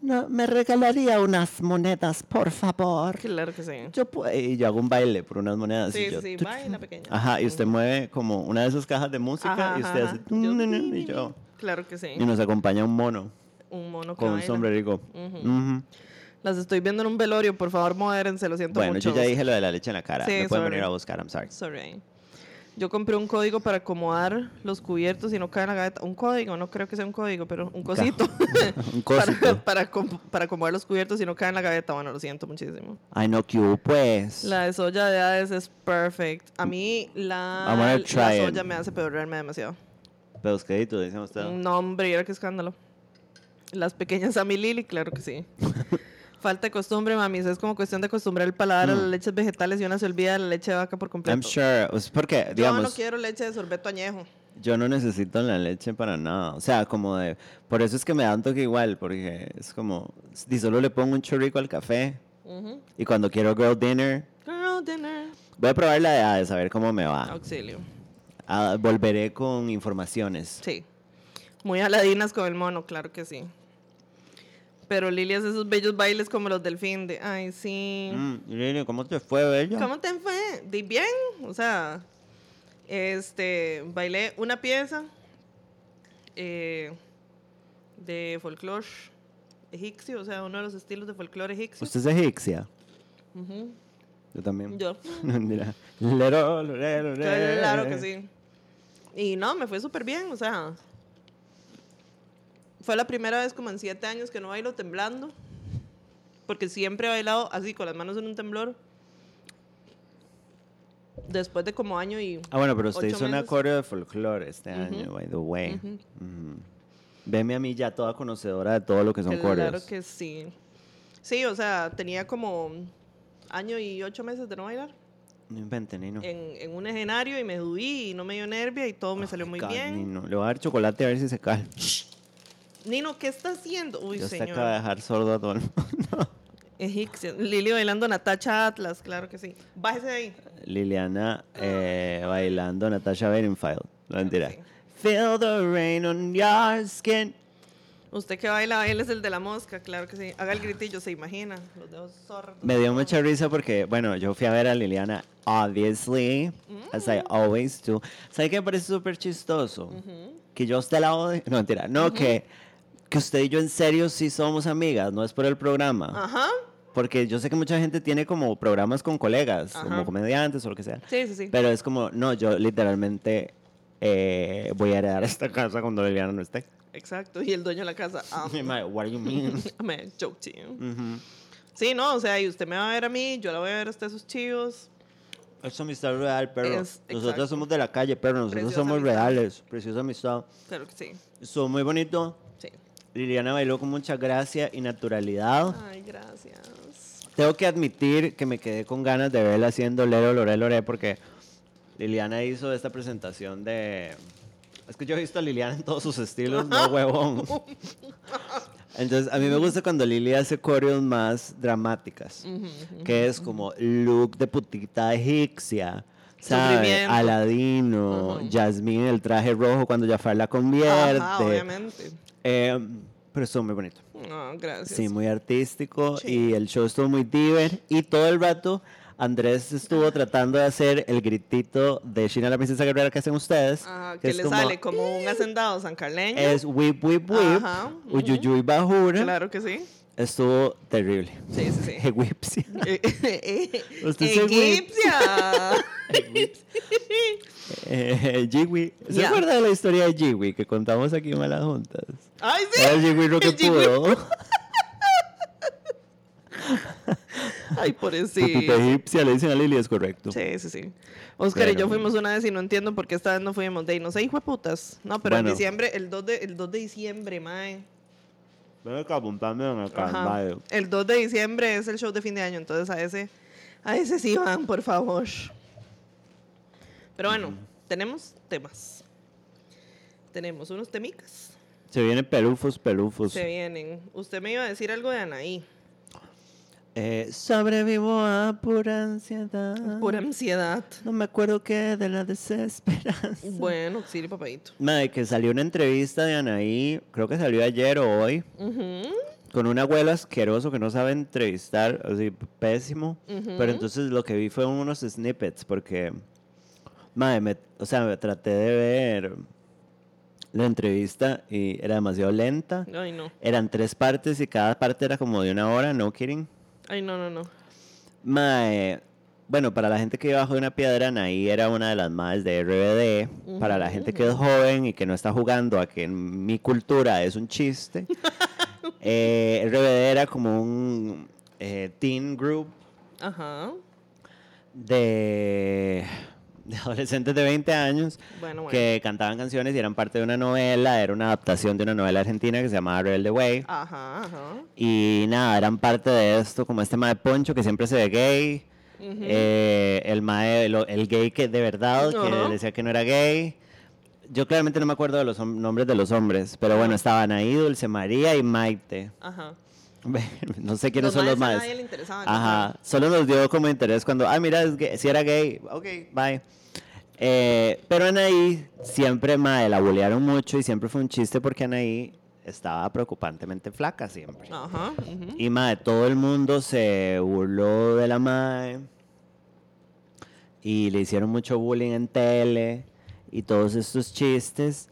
no, me regalaría unas monedas, por favor. Claro que sí. Yo y yo hago un baile por unas monedas. Sí, y yo, sí, tu- baila pequeña. Ajá, y usted mueve como una de esas cajas de música Ajá, y usted ajá, hace... Yo- y yo- Claro que sí. y nos acompaña un mono Un mono que con un baila. sombrerico. Ujú. Las estoy viendo en un velorio, por favor, modérense, lo siento Bueno, mucho. yo ya dije lo de la leche en la cara. Sí, Me pueden sorry. venir a buscar, I'm sorry. Sorry. Yo compré un código para acomodar los cubiertos y no cae en la gaveta. Un código, no creo que sea un código, pero un cosito. un para, cosito. para, com- para acomodar los cubiertos y no cae en la gaveta. Bueno, lo siento muchísimo. Ay, no, que pues. La de soya de Hades es perfect. A mí la, la it. soya me hace pedorrearme demasiado. Pedosquedito, dicen ustedes. No, hombre, era qué escándalo. Las pequeñas Sammy Lily, claro que sí. Falta de costumbre, mami. Es como cuestión de acostumbrar el paladar a las leches vegetales y una se olvida de la leche de vaca por completo. Mm. I'm sure. Es porque, Yo digamos, no quiero leche de sorbeto añejo. yo no necesito la leche para nada. O sea, como de. Por eso es que me da un toque igual, porque es como. Y solo le pongo un chorrico al café. Y cuando quiero girl dinner, Girl dinner. voy a probar la de Hades, a ver cómo me va. Auxilio. Ah, volveré con informaciones. Sí. Muy aladinas con el mono, claro que sí. Pero Lili hace esos bellos bailes como los del fin de. Ay, sí. Mm, Lili, ¿cómo te fue, bella? ¿Cómo te fue? Di bien. O sea, este, bailé una pieza eh, de folclore egipcio, o sea, uno de los estilos de folclore egipcio. ¿Usted es egipcia? Yo también. Yo. Mira. Lero, lero, lero. Claro que sí. Y no, me fue súper bien, o sea. Fue la primera vez como en siete años que no bailo temblando. Porque siempre he bailado así, con las manos en un temblor. Después de como año y. Ah, bueno, pero usted hizo meses. acorde de folclore este año, by the way. Ujú. Veme a mí ya toda conocedora de todo lo que son Claro coreos. que sí. Sí, o sea, tenía como año y ocho meses de no bailar. No inventen, Nino. En, en un escenario y me subí y no me dio nervia y todo me salió muy God, bien. Nino. Le voy a dar chocolate a ver si se cae. Nino, ¿qué está haciendo? Uy, usted señor. acaba de dejar sordo a todo el mundo. Egipcio. Lili bailando Natacha Atlas, claro que sí. Bájese de ahí. Liliana eh, bailando Natasha Bedingfield. No mentira. sí. Feel the rain on your skin. Usted que baila, él es el de la mosca, claro que sí. Haga el gritillo, se imagina. Los dedos sordos. Me dio mucha risa porque, bueno, yo fui a ver a Liliana, obviously, as I always do. ¿Sabe qué me parece súper chistoso? Que yo a usted la odio. No, mentira. No, que, que usted y yo en serio sí somos amigas, no es por el programa. Ajá. Porque yo sé que mucha gente tiene como programas con colegas, Ajá. como comediantes o lo que sea. Sí, sí, sí. Pero es como, no, yo literalmente eh, voy a heredar esta casa cuando Liliana no esté. Exacto. Y el dueño de la casa. Ah, Mi madre, What do you mean? me joke to you. Ujú. Sí, no, o sea, y usted me va a ver a mí, yo la voy a ver a usted sus chivos. Es amistad real, pero nosotros somos de la calle, pero nosotros Preciosa somos amistad. reales. Preciosa amistad. Claro que sí. Estuvo muy bonito. Liliana bailó con mucha gracia y naturalidad. Ay, gracias. Tengo que admitir que me quedé con ganas de verla haciendo Lero, Lore, Lore, porque Liliana hizo esta presentación de... Es que yo he visto a Liliana en todos sus estilos, no huevón. Entonces, a mí me gusta cuando Lili hace coreos más dramáticas, que es como look de putita egipcia, ¿sabe? Sufrimiento. Aladino. Jasmine el traje rojo cuando Jafar la convierte. Ajá, obviamente. Eh, pero estuvo muy bonito. No, gracias. Sí, muy artístico y el show estuvo muy diver y todo el rato Andrés estuvo tratando de hacer el gritito de China la princesa guerrera que hacen ustedes. Ajá, que le como- sale como un hacendado sancarleño. Es whip whip whip, Ajá, uyuyuy bajura. Claro que sí. Estuvo terrible. Sí, sí, sí. Egipcia. Usted es Egipcia. Eh, Jiwi. ¿Se Ya. acuerda de la historia de Jiwi que contamos aquí en Malas Juntas? Ay, sí. Era Jiwi lo que pudo. Ay, Putita pobrecito. egipcia, le dicen a Lili, es correcto. Sí, sí, sí. Oscar y yo fuimos una vez y no entiendo por qué esta vez no fuimos. De ahí, no sé, hijo de putas. No, pero Bueno. en diciembre, el 2 de, el 2 de diciembre, mae. Venga acá apuntando en el calendario. El 2 de diciembre es el show de fin de año, entonces a ese, a ese sí van, por favor. Pero bueno, tenemos temas. Tenemos unos temicas. Se vienen pelufos, pelufos. Se vienen. Usted me iba a decir algo de Anaí. Eh, sobrevivo a pura ansiedad. Pura ansiedad. No me acuerdo qué de la desesperanza. Bueno, sí, papadito. Madre, que salió una entrevista de Anaí, creo que salió ayer o hoy, con un abuelo asqueroso que no sabe entrevistar, así, pésimo. Pero entonces lo que vi fue unos snippets, porque, madre, me- o sea, me traté de ver la entrevista y era demasiado lenta. Ay, no. Eran tres partes y cada parte era como de una hora, no kidding. Ay, no, no, no. Mae, bueno, para la gente que iba bajo de una piedra, Anaí era una de las madres de RBD. Para la gente que es joven y que no está jugando a que en mi cultura es un chiste, eh, RBD era como un eh, teen group Ajá. de, de adolescentes de 20 años Bueno, bueno. que cantaban canciones y eran parte de una novela, era una adaptación de una novela argentina que se llamaba Rebelde Way. Ajá, ajá. Y nada, eran parte de esto, como este mae Poncho que siempre se ve gay. eh, el mae, lo- el gay que de verdad, que decía que no era gay. Yo claramente no me acuerdo de los nombres de los hombres, pero bueno, estaban ahí Dulce María y Maite. Ajá. no sé quiénes son los maes a más. nadie le interesaban, Ajá, solo nos dio como interés cuando, ah, mira, si era gay, ok, bye. Eh, pero Anaí siempre, mae, la bolearon mucho y siempre fue un chiste porque Anaí estaba preocupantemente flaca siempre. Ajá. ujú. Y mae, todo el mundo se burló de la mae. Y le hicieron mucho bullying en tele. Y todos estos chistes.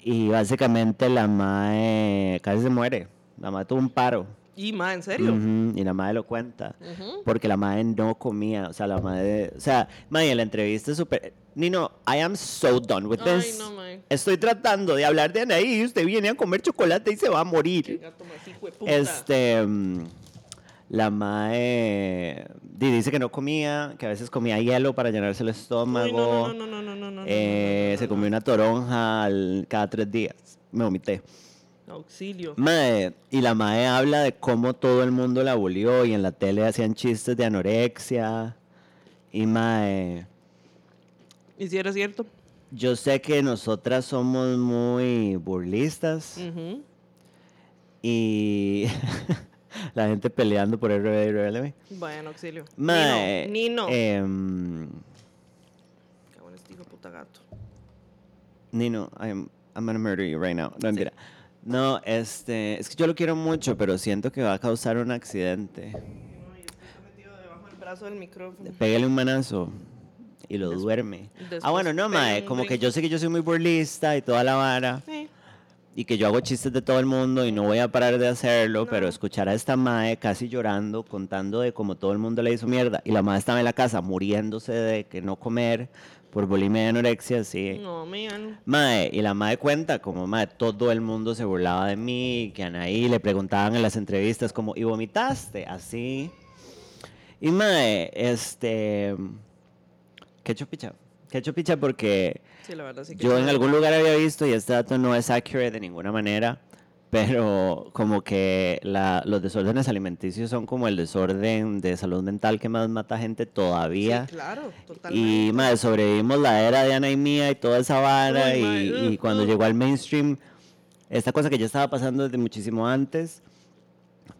Y básicamente la mae casi se muere. La madre tuvo un paro. ¿Y más en serio? Y la madre lo cuenta. Porque la madre no comía. O sea, la madre. O sea, madre, la entrevista es súper. Nino, I am so done with Ay, this. No, Estoy tratando de hablar de Anaí y usted viene a comer chocolate y se va a morir. Este. Mm, la madre dice que no comía, que a veces comía hielo para llenarse el estómago. no no no no no no no eh, Se comió una toronja cada tres días. Me vomité. Auxilio. Mae, y la mae habla de cómo todo el mundo la abolió y en la tele hacían chistes de anorexia. Y mae, ¿Y si era cierto? yo sé que nosotras somos muy burlistas. Y la gente peleando por RBD y RBD. Bueno, auxilio. Mae, Nino. Nino. em, Cago en este hijo puta gato. Nino, I'm, I'm gonna murder you right now. No, mentira. No, este, es que yo lo quiero mucho, pero siento que va a causar un accidente. Pégale un manazo y lo duerme. después Ah, bueno, no, mae, como que yo sé que yo soy muy burlista y toda la vara. Sí. Y que yo hago chistes de todo el mundo y no voy a parar de hacerlo, pero escuchar a esta mae casi llorando, contando de cómo todo el mundo le hizo mierda. Y la mae estaba en la casa muriéndose de que no comer por bulimia y anorexia, sí. No, man. Mae, y la mae cuenta como, mae, todo el mundo se burlaba de mí, que Anaí le preguntaban en las entrevistas como, ¿y vomitaste? Así. Y mae, este... Qué chupicha. Qué chupicha porque Sí, la verdad sí que yo en algún lugar había visto, y este dato no es accurate de ninguna manera, pero como que la- los desórdenes alimenticios son como el desorden de salud mental que más mata gente todavía. Sí, claro, Y totalmente. madre, sobrevivimos la era de Ana y Mía y toda esa vara. Y, y cuando llegó al mainstream, esta cosa que ya estaba pasando desde muchísimo antes.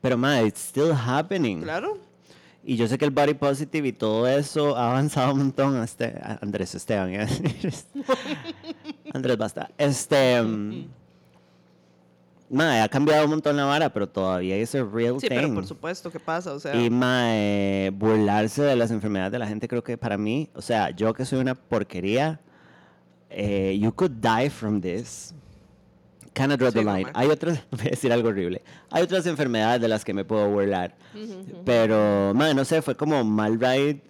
Pero madre, it's still happening. Claro. Y yo sé que el body positive y todo eso ha avanzado un montón. Este, Andrés Esteban. Andrés, basta. Este. Mae, ha cambiado un montón la vara, pero todavía es a real Sí, thing. pero por supuesto, ¿qué pasa? O sea, Y mae, burlarse de las enfermedades de la gente, creo que para mí, o sea, yo que soy una porquería, eh, you could die from this. Cannot draw the Sí, line. Hay otras, voy a decir algo horrible. Hay otras enfermedades de las que me puedo burlar. Pero, mae, no sé, fue como mal ride,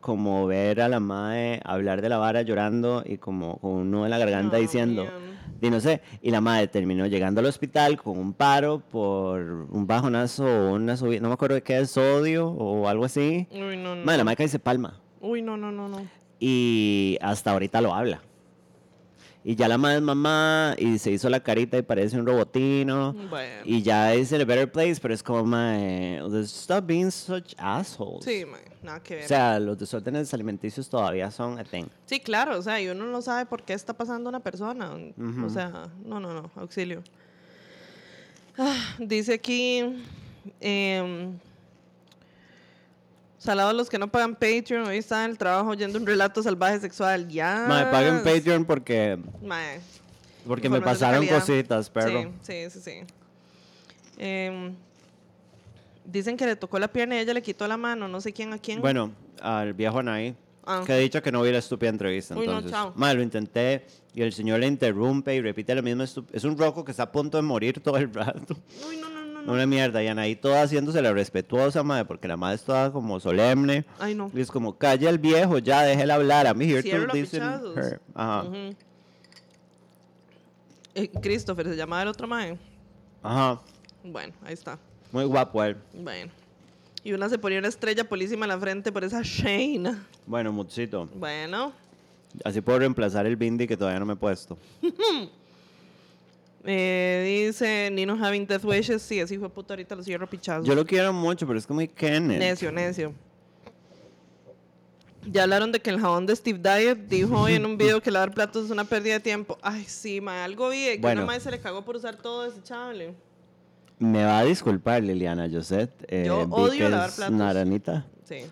como ver a la mae hablar de la vara llorando y como con un nudo en la garganta diciendo. man. Y no sé, y la madre terminó llegando al hospital con un paro por un bajonazo o una subida, no me acuerdo de qué es, sodio o algo así. Uy, no, no. Madre, la madre casi se palma. Uy, no, no, no, no. Y hasta ahorita lo habla. Y ya la madre es mamá y se hizo la carita y parece un robotino. Bueno. Y ya es el better place, pero es como, madre, stop being such assholes. Sí, mae, nada que ver. O sea, los desórdenes alimenticios todavía son a thing. sí, claro, o sea, y uno no sabe por qué está pasando una persona. O sea, no, no, no, auxilio. Ah, dice aquí, em, Salados los que no pagan Patreon, hoy están en el trabajo oyendo un relato salvaje sexual. Ya. Mae, paguen Patreon porque, Mae, porque me pasaron cositas, pero... Sí, sí, sí, sí. Em, dicen que le tocó la pierna y ella le quitó la mano, no sé quién a quién. Bueno, al viejo Anaí, Ah. que ha dicho que no vi la estúpida entrevista. Uy, no, chao. Mae, lo intenté y el señor le interrumpe y repite la misma estu- Es un roco que está a punto de morir todo el rato. Uy, no, no. Una mierda. Y Anaí toda haciéndose la respetuosa, madre, porque la madre es toda como solemne. Ay, no. Y es como, calla el viejo, ya, déjela hablar. Here to a listen pichazos. her. Ajá. Ujú. Eh, Christopher, ¿se llamaba el otro mae? Ajá. Bueno, ahí está. Muy guapo él. Bueno. Y una se ponía una estrella polísima en la frente por esa Shane. Bueno, Mutsito. Bueno. Así puedo reemplazar el bindi que todavía no me he puesto. Eh, dice Nino having death wishes. Sí, ese hijo de puta ahorita lo cierro pichazo. Yo lo quiero mucho, pero es como Kenneth. Necio, necio. Ya hablaron de que el jabón de Steve Diet dijo hoy en un video que lavar platos es una pérdida de tiempo. Ay, sí, ma, algo vi que Bueno. una madre se le cagó por usar todo desechable. Me va a disculpar, Liliana Josette. Eh, Yo odio lavar platos. Naranita. Sí.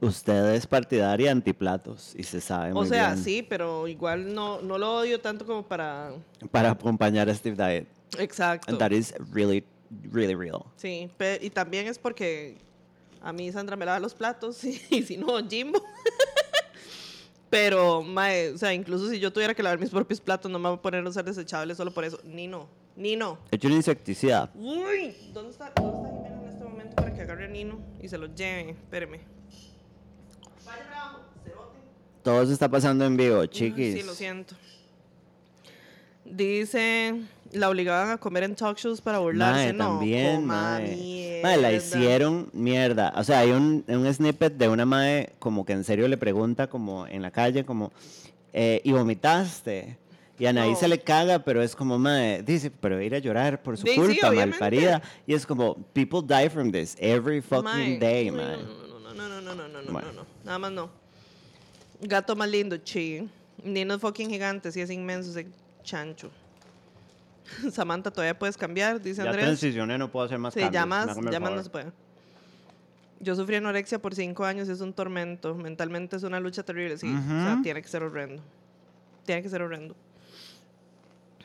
Usted es partidaria antiplatos y se sabe O muy sea, bien. sí, pero igual no, no lo odio tanto como para... Para acompañar a Steve Diet. Exacto. And that is really, really real. Sí, pe- y también es porque a mí Sandra me lava los platos y, y si no, Jimbo. Pero, mae, o sea, incluso si yo tuviera que lavar mis propios platos, no me voy a poner a usar desechables solo por eso. Ni no, ni no. He hecho un insecticida. Uy, ¿dónde está, ¿dónde está Jimena en este momento para que agarre a Nino y se lo lleve? Espéreme. Todo se está pasando en vivo, chiquis. Sí, lo siento. Dice, la obligaban a comer en talk shows para burlarse. Mae, no, también, coma mae. mierda. Mae, la hicieron mierda. O sea, hay un, un snippet de una mae como que en serio le pregunta como en la calle como, eh, ¿y vomitaste? Y a Anaí No. se le caga, pero es como, mae, dice, pero ir a llorar por su Sí, sí, culpa, obviamente. malparida. Y es como, people die from this every fucking Mae, day, mae. No, no, no, no, no, no, no, no, Bueno. no, no. Nada más no. Gato más lindo, chi. Nino es fucking gigante, sí es inmenso ese chancho. Samantha, todavía puedes cambiar, dice Ya Andrés. transicioné, no puedo hacer más Sí, cambios. ya ya más favor. no se puede. Yo sufrí anorexia por cinco años, es un tormento. Mentalmente es una lucha terrible, sí. O sea, tiene que ser horrendo. Tiene que ser horrendo.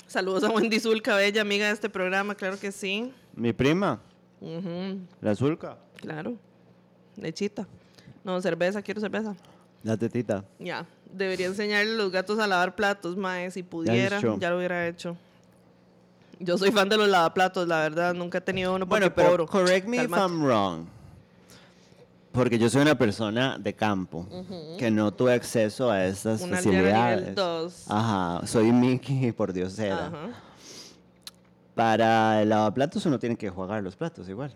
Saludos a Wendy Zulca, bella amiga de este programa, claro que sí. Mi prima, Ujú, la Zulka, claro. Lechita. No, cerveza, quiero cerveza. La tetita. Ya. Debería enseñarle a los gatos a lavar platos, mae. Si pudiera, ya lo hubiera hecho. Yo soy fan de los lavaplatos, la verdad. Nunca he tenido uno porque Bueno, pero correct me if. I'm wrong. Porque yo soy una persona de campo que no tuve acceso a estas Una aldeana nivel facilidades. 2. Ajá, soy Mickey por Dios. Ajá. Para el lavaplatos uno tiene que jugar los platos igual.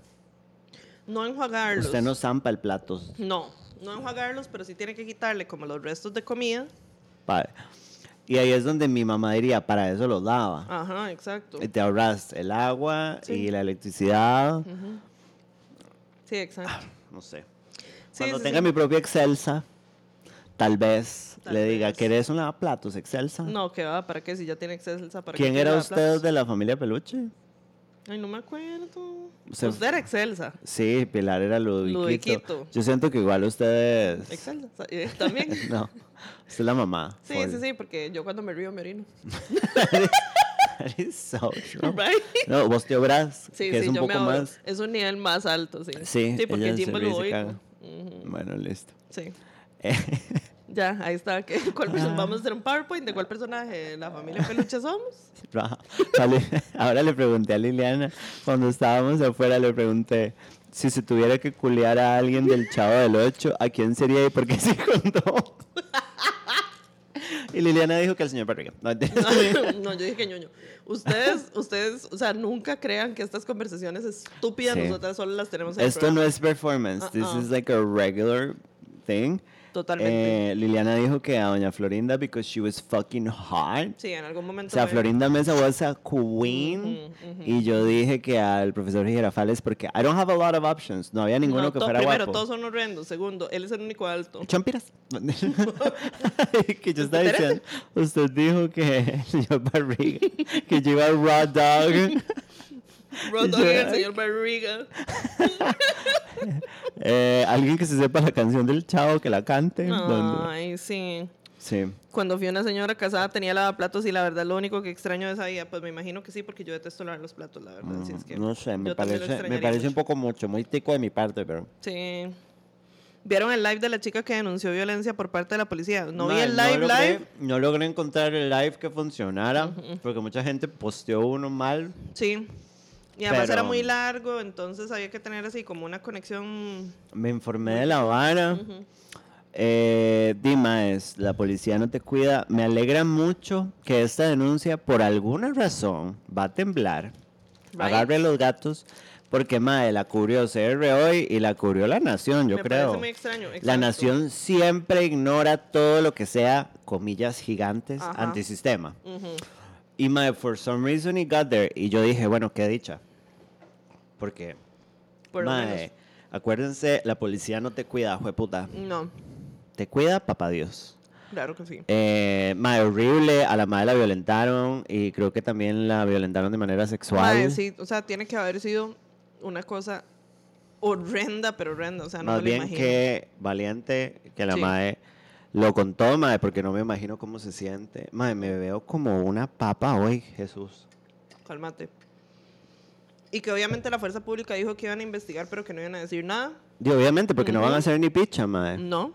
No enjuagarlos. Usted no zampa el plato. No, no enjuagarlos, pero sí tiene que quitarle como los restos de comida. pa- Y ahí es donde mi mamá diría, para eso los lava. Ajá, exacto. Y te ahorras el agua Sí. y la electricidad. Sí, exacto. No sé. Sí, Cuando sí, tenga mi propia Excelsa, tal vez Tal le diga, vez. ¿querés un lavaplatos Excelsa? No, que va, ¿para qué? Si ya tiene excelsa, ¿para qué ¿Quién quiere era usted de la familia Peluche? Ay, no me acuerdo. Usted- Usted era excelsa. Sí, Pilar era Ludoviquito. Ludoviquito. Yo siento que igual ustedes... Excelsa. eh, También. No, usted es la mamá. Sí, sí, sí, porque yo cuando me río me orino. That is so true. Right? No, vos te obras, Sí, que sí, es un yo me poco ahorro. más... Es un nivel más alto, sí. Sí, Sí, porque Jimbo lo oigo. Bueno, listo. Sí. Ya, ahí está. ¿Qué- ¿Cuál persona? Ah. Vamos a hacer un PowerPoint de cuál personaje de la familia Peluche somos. Vale, Ahora le pregunté a Liliana, cuando estábamos afuera, le pregunté si se tuviera que culear a alguien del Chavo del 8, ¿a quién sería y por qué se contó? Y Liliana dijo que el señor Barriga. No, no, yo dije que ñoño. Ustedes, ustedes, o sea, nunca crean que estas conversaciones estúpidas Sí. nosotras solo las tenemos en el Esto no programa. es performance, this Uh-uh. is like a regular thing. Totalmente. Eh, Liliana dijo que a doña Florinda because she was fucking hot. sí, en algún O momento. sea, fue- Florinda Mesa was a queen. Y yo dije que al profesor Girafales porque I don't have a lot of options. No había ninguno No, que fuera primero, guapo. todos son horrendos. Segundo, él es el único alto. Champiras. que yo estaba ¿Te diciendo, usted dijo que señor Barriga, que yo iba a raw dog. Road Dogg y el señor Barriga. Eh, alguien que se sepa la canción del chavo que la cante. ¿Dónde? Ay, sí. Sí. Cuando fui una señora casada tenía lavaplatos y la verdad lo único que extraño de esa vida, pues me imagino que sí, porque yo detesto lavar los platos, la verdad. así es que Mm, no sé, me parece, me parece un poco mucho, muy tico de mi parte, pero... Sí. ¿Vieron el live de la chica que denunció violencia por parte de la policía? No vi el live, logré, live. No logré encontrar el live que funcionara, porque mucha gente posteó uno mal. Sí. Y además era muy largo, entonces había que tener así como una conexión. Me informé de la vara. Eh, Dimas, la policía no te cuida. Me alegra mucho que esta denuncia, por alguna razón, va a temblar. Right. Agarre los gatos, porque mae, la cubrió CR hoy y la cubrió la Nación, yo Me creo. parece muy extraño. La. Nación siempre ignora todo lo que sea, comillas gigantes, Ajá. antisistema. Ujú. Y mae, for some reason he got there. Y yo dije, bueno, qué dicha. Porque, Por lo mae, menos. acuérdense, la policía no te cuida, puta. No, Te cuida, papá Dios. claro que sí. Eh, mae, horrible, a la madre la violentaron y creo que también la violentaron de manera sexual. Mae, sí, o sea, tiene que haber sido una cosa horrenda, pero horrenda. O sea, no Más me lo bien imagino. que valiente que la Sí. madre lo contó, madre, porque no me imagino cómo se siente. Madre, me veo como una papa hoy, Jesús. Cálmate. Y que obviamente la fuerza pública dijo que iban a investigar, pero que no iban a decir nada. Y obviamente, porque no van a hacer ni picha, madre. No.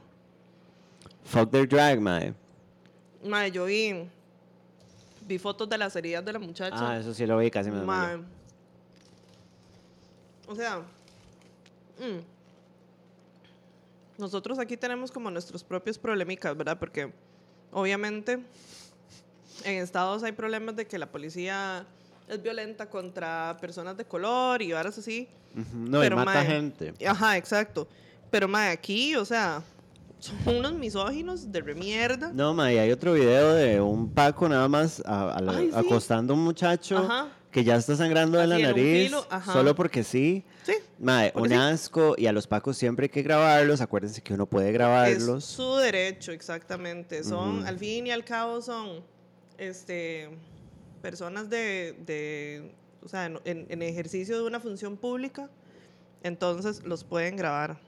Fuck their drag, madre. Mae, yo vi, vi fotos de las heridas de la muchacha. Ah, eso sí lo vi, casi me Mae. O sea, mm. nosotros aquí tenemos como nuestros propios problemicas, ¿verdad? Porque obviamente en estados hay problemas de que la policía es violenta contra personas de color y varas así. Ujú, No, pero, y mata mae, gente. Ajá, exacto. Pero mae, aquí, o sea, son unos misóginos de remierda. No, madre, hay otro video de un Paco nada más a- a la- Ay, sí. acostando a un muchacho Ajá. que ya está sangrando de la nariz solo porque sí. Sí. Mae, Porque un sí. asco y a los Pacos siempre hay que grabarlos. Acuérdense que uno puede Es grabarlos. su derecho, exactamente. Son, Ujú. al fin y al cabo, son este, personas de, de o sea, en, en- ejercicio de una función pública, entonces los pueden grabar.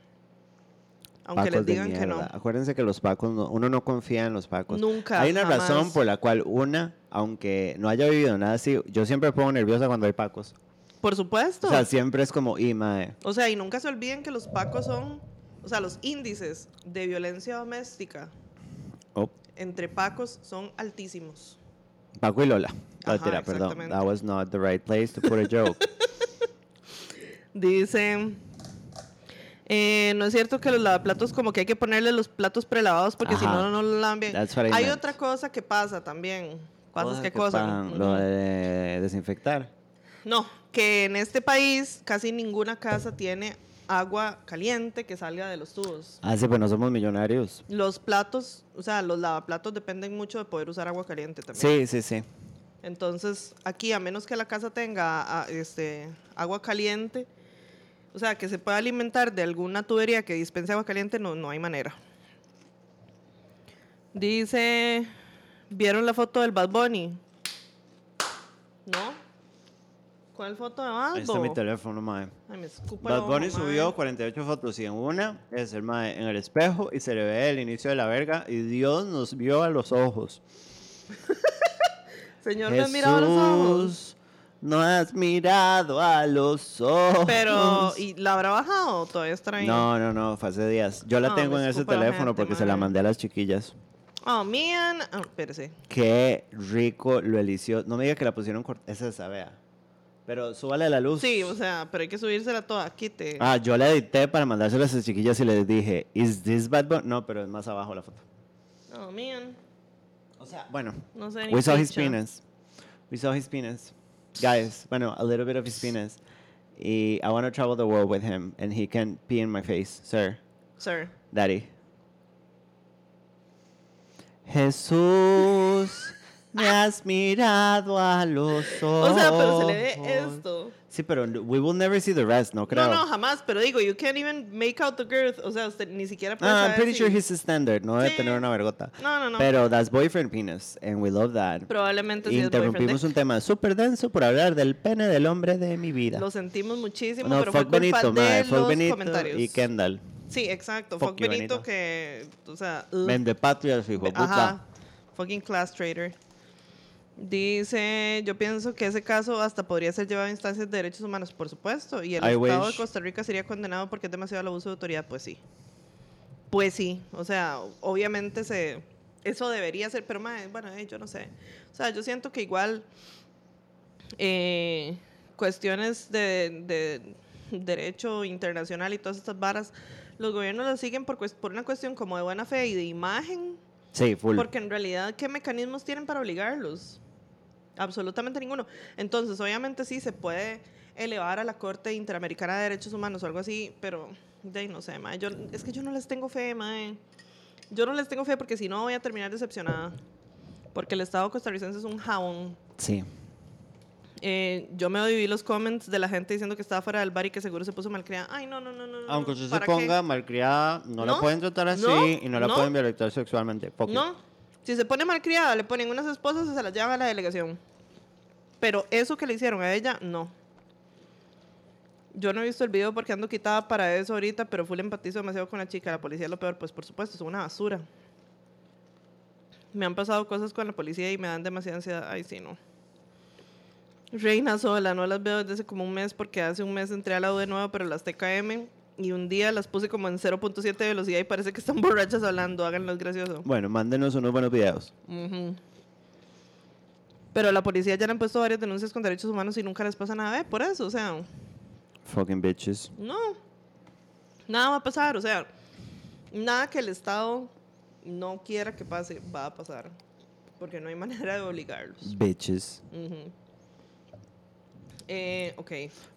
Aunque Pacos les digan que no. Acuérdense que los Pacos, no- uno no confía en los Pacos. Nunca, Hay una razón por la cual una, aunque no haya vivido nada así, yo siempre me pongo nerviosa cuando hay Pacos. Por supuesto. O sea, siempre es como, y mae. O sea, y nunca se olviden que los pacos son, o sea, los índices de violencia doméstica Oh, entre pacos son altísimos. Paco y Lola. Ajá, perdón. That was not the right place to put a joke. Dice, eh, no es cierto que los lavaplatos como que hay que ponerle los platos prelavados porque si no, no lo lavan bien. Hay meant. otra cosa que pasa también. ¿Cuál es Cosas qué cosa? Lo de desinfectar. No, que en este país casi ninguna casa tiene agua caliente que salga de los tubos. Ah, sí, pues no somos millonarios. Los platos, o sea, los lavaplatos dependen mucho de poder usar agua caliente también. Sí, sí, sí. Entonces, aquí, a menos que la casa tenga ah, este, agua caliente, o sea, que se pueda alimentar de alguna tubería que dispense agua caliente, no, no hay manera. Dice, ¿vieron la foto del Bad Bunny? ¿No? ¿Cuál foto de Bad Ahí está mi teléfono, mae. Ay, me Bad ojo, Bunny mae. subió 48 fotos y en una es el mae en el espejo y se le ve el inicio de la verga y Dios nos vio a los ojos. Señor, ¿te has mirado a los ojos? No has mirado a los ojos. Pero, ¿y la habrá bajado o todavía está ahí? No, no, no, fue hace días. Yo la No, tengo en ese teléfono gente, porque se la mandé a las chiquillas. Oh, man. Ah, espérese. Qué rico lo elició. No me diga que la pusieron corta. Esa es esa, vea. Pero súbale la luz. Sí, o sea, pero hay que subírsela toda. Quite. Ah, yo la edité para mandársela a esas chiquillas y les dije, ¿Is this Bad Bunny? No, pero es más abajo la foto. Oh, man. O sea, bueno, No sé ni we saw his picha. penis. We saw his penis. Guys, bueno, a little bit of his penis. Y I want to travel the world with him and he can pee in my face, sir, Sir. daddy. Jesús, Me has mirado a los ojos. O sea, pero se le ve esto. Sí, pero we will never see the rest, no creo. No, no, jamás. Pero digo, you can't even make out the girth. O sea, usted ni siquiera puede Ah, I'm saber pretty si- sure he's a standard, no debe Sí. tener una vergota. No, no, no. Pero that's boyfriend penis, and we love that. Probablemente sí es Interrumpimos dick. un tema súper denso por hablar del pene del hombre de mi vida. Lo sentimos muchísimo, no, pero fue fuck culpa Benito, de los Benito comentarios. y Kendall. Sí, exacto. Fuck Fuck, Benito Benito. que, o sea, ugh. Vende patrias, hijo de puta. Ajá. Fucking class trader. Dice, yo pienso que ese caso hasta podría ser llevado a instancias de derechos humanos, por supuesto, y el I Estado wish. de Costa Rica sería condenado porque es demasiado el abuso de autoridad, pues sí. Pues sí, o sea, obviamente se eso debería ser, pero mae, bueno, eh, yo no sé. O sea, yo siento que igual eh, cuestiones de, de derecho internacional y todas estas varas, los gobiernos las siguen por, por una cuestión como de buena fe y de imagen, Sí, full. porque en realidad, ¿qué mecanismos tienen para obligarlos? Absolutamente ninguno. Entonces, obviamente sí se puede elevar a la Corte Interamericana de Derechos Humanos o algo así, pero de no sé, mae. Yo, es que yo no les tengo fe, mae. Yo no les tengo fe porque si no voy a terminar decepcionada. Porque el Estado costarricense es un jabón. Sí. Eh, yo me viví los comments de la gente diciendo que estaba fuera del bar y que seguro se puso malcriada. Ay, no, no, no, no. Aunque usted se ¿para qué? ponga malcriada, no, la No, pueden tratar así no, y no la no. pueden violentar sexualmente. It. No, si se pone malcriada, le ponen unas esposas y se las llevan a la delegación. Pero eso que le hicieron a ella, no. Yo no he visto el video porque ando quitada para eso ahorita, pero full empatizo demasiado con la chica. La policía es lo peor, pues por supuesto, es una basura. Me han pasado cosas con la policía y me dan demasiada ansiedad. Ay, sí, no. Reina sola, no las veo desde hace como un mes porque hace un mes entré a la U de nuevo, pero las TKM y un día las puse como en 0.7 de velocidad y parece que están borrachas hablando. Háganlo gracioso. Bueno, mándenos unos buenos videos. Pero la policía ya le han puesto varias denuncias con derechos humanos y nunca les pasa nada. ¿Ve? Por eso, o sea, Fucking bitches. no. Nada va a pasar, o sea, nada que el Estado no quiera que pase va a pasar. Porque no hay manera de obligarlos. Bitches. Eh, ok.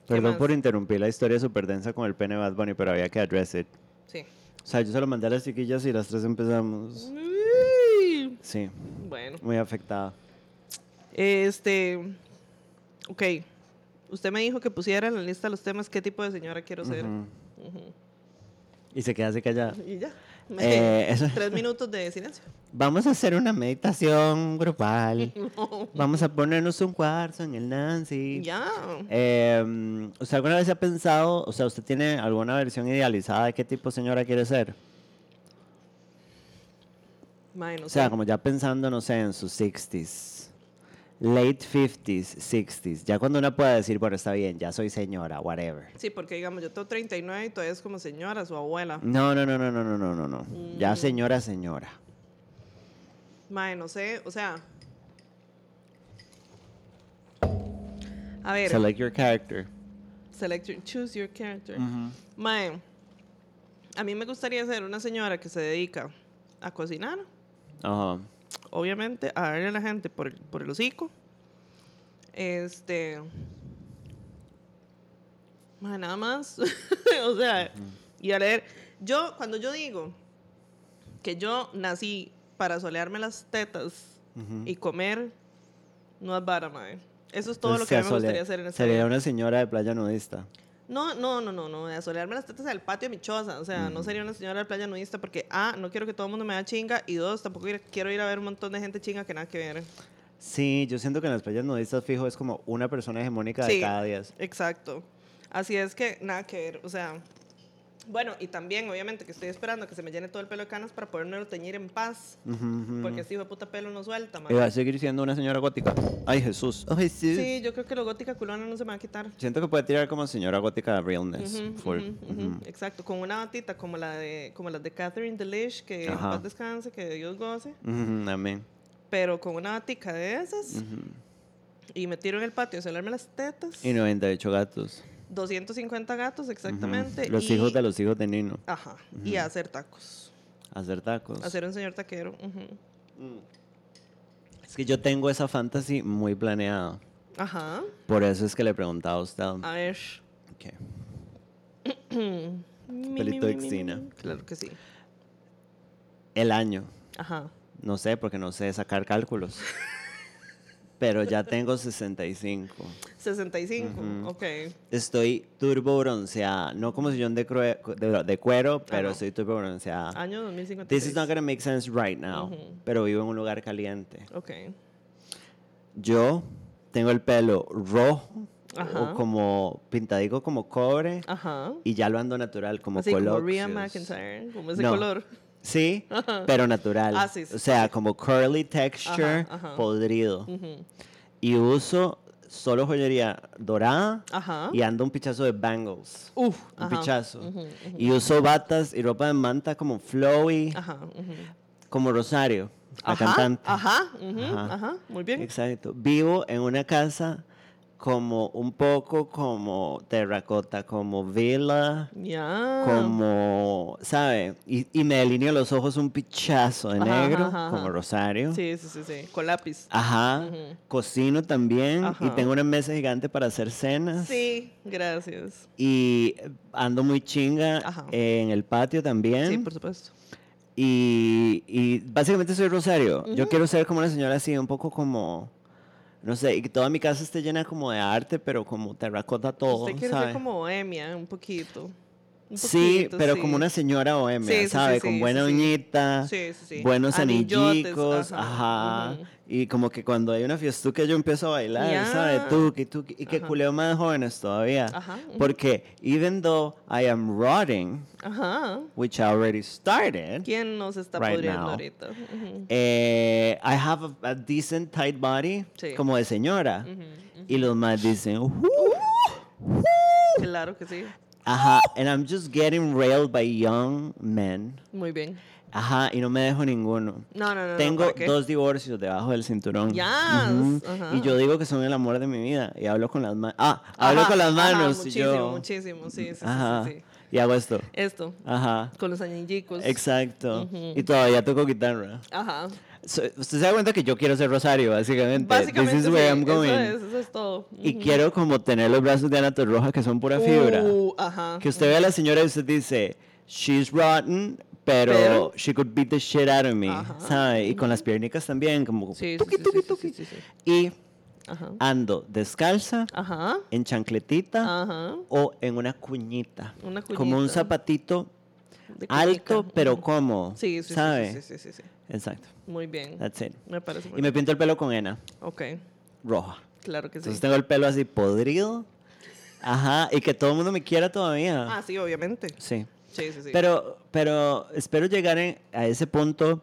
¿Qué Perdón más? por interrumpir la historia súper densa con el pene Bad Bunny, pero había que address it. Sí. O sea, yo se lo mandé a las chiquillas y las tres empezamos. Uy. Sí, Bueno. muy afectada. Este. Ok. Usted me dijo que pusiera en la lista los temas qué tipo de señora quiero ser. Y se queda así callada. Y ya. Eh, eso- Tres minutos de silencio. Vamos a hacer una meditación grupal. Vamos a ponernos un cuarzo en el Nancy. Ya. Eh, ¿Usted alguna vez ha pensado, o sea, usted tiene alguna versión idealizada de qué tipo de señora quiere ser? No O sea, sé. como ya pensando, no sé, en sus 60s, Late 50s, 60s. Ya cuando uno pueda decir, bueno, está bien, ya soy señora, whatever. Sí, porque digamos, yo tengo 39 y todavía es como señora, su abuela. No, no, no, no, no, no, no, no. Mm. Ya señora, señora. Mae, no sé, o sea. A ver. Select your character. Select your, choose your character. Mae, a mí me gustaría ser una señora que se dedica a cocinar. Ajá. Uh obviamente, a darle a la gente por el, por el hocico. Este. Mae, nada más. o sea, y a leer. Yo, cuando yo digo que yo nací para solearme las tetas y comer, no es vara, mae. Eso es todo Entonces, lo que a mí me gustaría hacer en esta Sería una señora de playa nudista. No, no, no, no, no, de asolearme las tetas al patio de mi choza. O sea, no sería una señora de playa nudista porque, A, no quiero que todo el mundo me da chinga y dos, tampoco quiero ir a ver un montón de gente chinga que nada que ver. Sí, yo siento que en las playas nudistas fijo es como una persona hegemónica de Sí. cada diez. Exacto. Así es que nada que ver. O sea, bueno, y también, obviamente, que estoy esperando que se me llene todo el pelo de canas para poderme teñir en paz. Ujú, ujú. Porque este hijo de puta pelo no suelta, man. Y va a seguir siendo una señora gótica. Ay, Jesús. Sí. Sí, yo creo que lo gótica culona no se me va a quitar. Siento que puede tirar como señora gótica de realness. Full. ujú, ujú, Ujú. Exacto, con una batita como la de como las de Catherine Delish, que en paz descanse, que Dios goce, Amén. pero con una batica de esas y me tiro en el patio a celarme las tetas. Y 98 gatos. 250 gatos exactamente. Los y- hijos de los hijos de Nino. Ajá, y a hacer tacos. Hacer tacos. A ser un señor taquero. Es que yo tengo esa fantasy muy planeada. Ajá. Por eso es que le preguntaba a usted. A ver. Ok. Pelito de Xina. Claro que sí. El año. Ajá. No sé, porque no sé sacar cálculos. pero ya tengo 65. 65, Ujú. ok. Estoy turbo bronceada, no como sillón de, crue- de, de cuero, pero estoy turbo bronceada. Año 2056. This is not gonna make sense right now, pero vivo en un lugar caliente. Ok. Yo tengo el pelo rojo Ajá. o como pintadico como cobre Ajá. y ya lo ando natural como Así como. Rhea McIntyre, como ese No. color. Sí, pero natural. Ah, sí, sí, o sea, como curly texture, Ajá, ajá. podrido. Y uso solo joyería dorada Ajá. y ando un pichazo de bangles. Uf, Un pichazo. Y uso batas y ropa de manta como flowy, como Rosario, la cantante. Ajá. ajá, muy bien. Exacto. Vivo en una casa como un poco como terracota, como villa, Ya. como, ¿sabe? Y, y me delineo los ojos un pichazo de Ajá, negro, ajá, ajá. como Rosario. Sí, sí, sí, sí. Con lápiz. Ajá. Cocino también y tengo una mesa gigante para hacer cenas. Sí, gracias. Y ando muy chinga en el patio también. Sí, por supuesto. Y, y básicamente soy Rosario. Yo quiero ser como una señora así, un poco como, no sé, y que toda mi casa esté llena como de arte, pero como terracota todo, Usted quiere ¿sabe? ser como bohemia, un poquito. Un sí, poquito, pero sí. como una señora bohemia, Sí, ¿sabe? sí, Con buena uñita, buenos anillicos, ajá. ujú. Y como que cuando hay una fiestuca yo empiezo a bailar, Ya. ¿sabe? Tuki, tuki, y que Ajá. culeo más jóvenes todavía. Ajá. Porque even though I am rotting, Ajá. which I already started, ¿Quién nos está Right pudriendo now. ahorita? Ujú. eh, I have a, a decent tight body, como de señora. Y los más dicen, "Ujú". Claro que sí. Ajá, and I'm just getting railed by young men. Muy bien. Ajá, y no me dejo ninguno. No, no, no. Tengo dos divorcios debajo del cinturón. Yes, ajá. Y yo digo que son el amor de mi vida. Y hablo con las manos. Ah, hablo Ajá, con las ajá, manos. y muchísimo, yo, muchísimo. Sí, sí, sí, Ajá. sí, sí. Y hago esto. Esto, Ajá. con los anillicos. Exacto. Ujú. Y todavía toco guitarra. Ajá. So- usted se da cuenta que yo quiero ser Rosario, básicamente. Básicamente, This is where sí, I'm going. Eso es, eso es todo. Y Ujú. quiero como tener los brazos de Ana Torroja que son pura fibra. Uh, ajá. Que usted ve a la señora y usted dice, she's rotten, pero, Pero- she could beat the shit out of me, Ajá. ¿sabe? Y con las piernicas también, como sí, sí, sí. Y Ajá. ando descalza, Ajá. en chancletita Ajá. o en una cuñita. Una Como un cuñita. zapatito alto, pero Ujú. cómodo. Sí, sí, ¿Sabe? sí, sí, sí, sí. Exacto. Muy bien. That's it. Me parece muy Y me pinto el pelo con henna Ok, roja. claro que sí. Entonces tengo el pelo así podrido. Ajá, y que todo el mundo me quiera todavía. Ah, sí, obviamente. Sí. Sí, sí, sí. Pero, pero espero llegar en- a ese punto.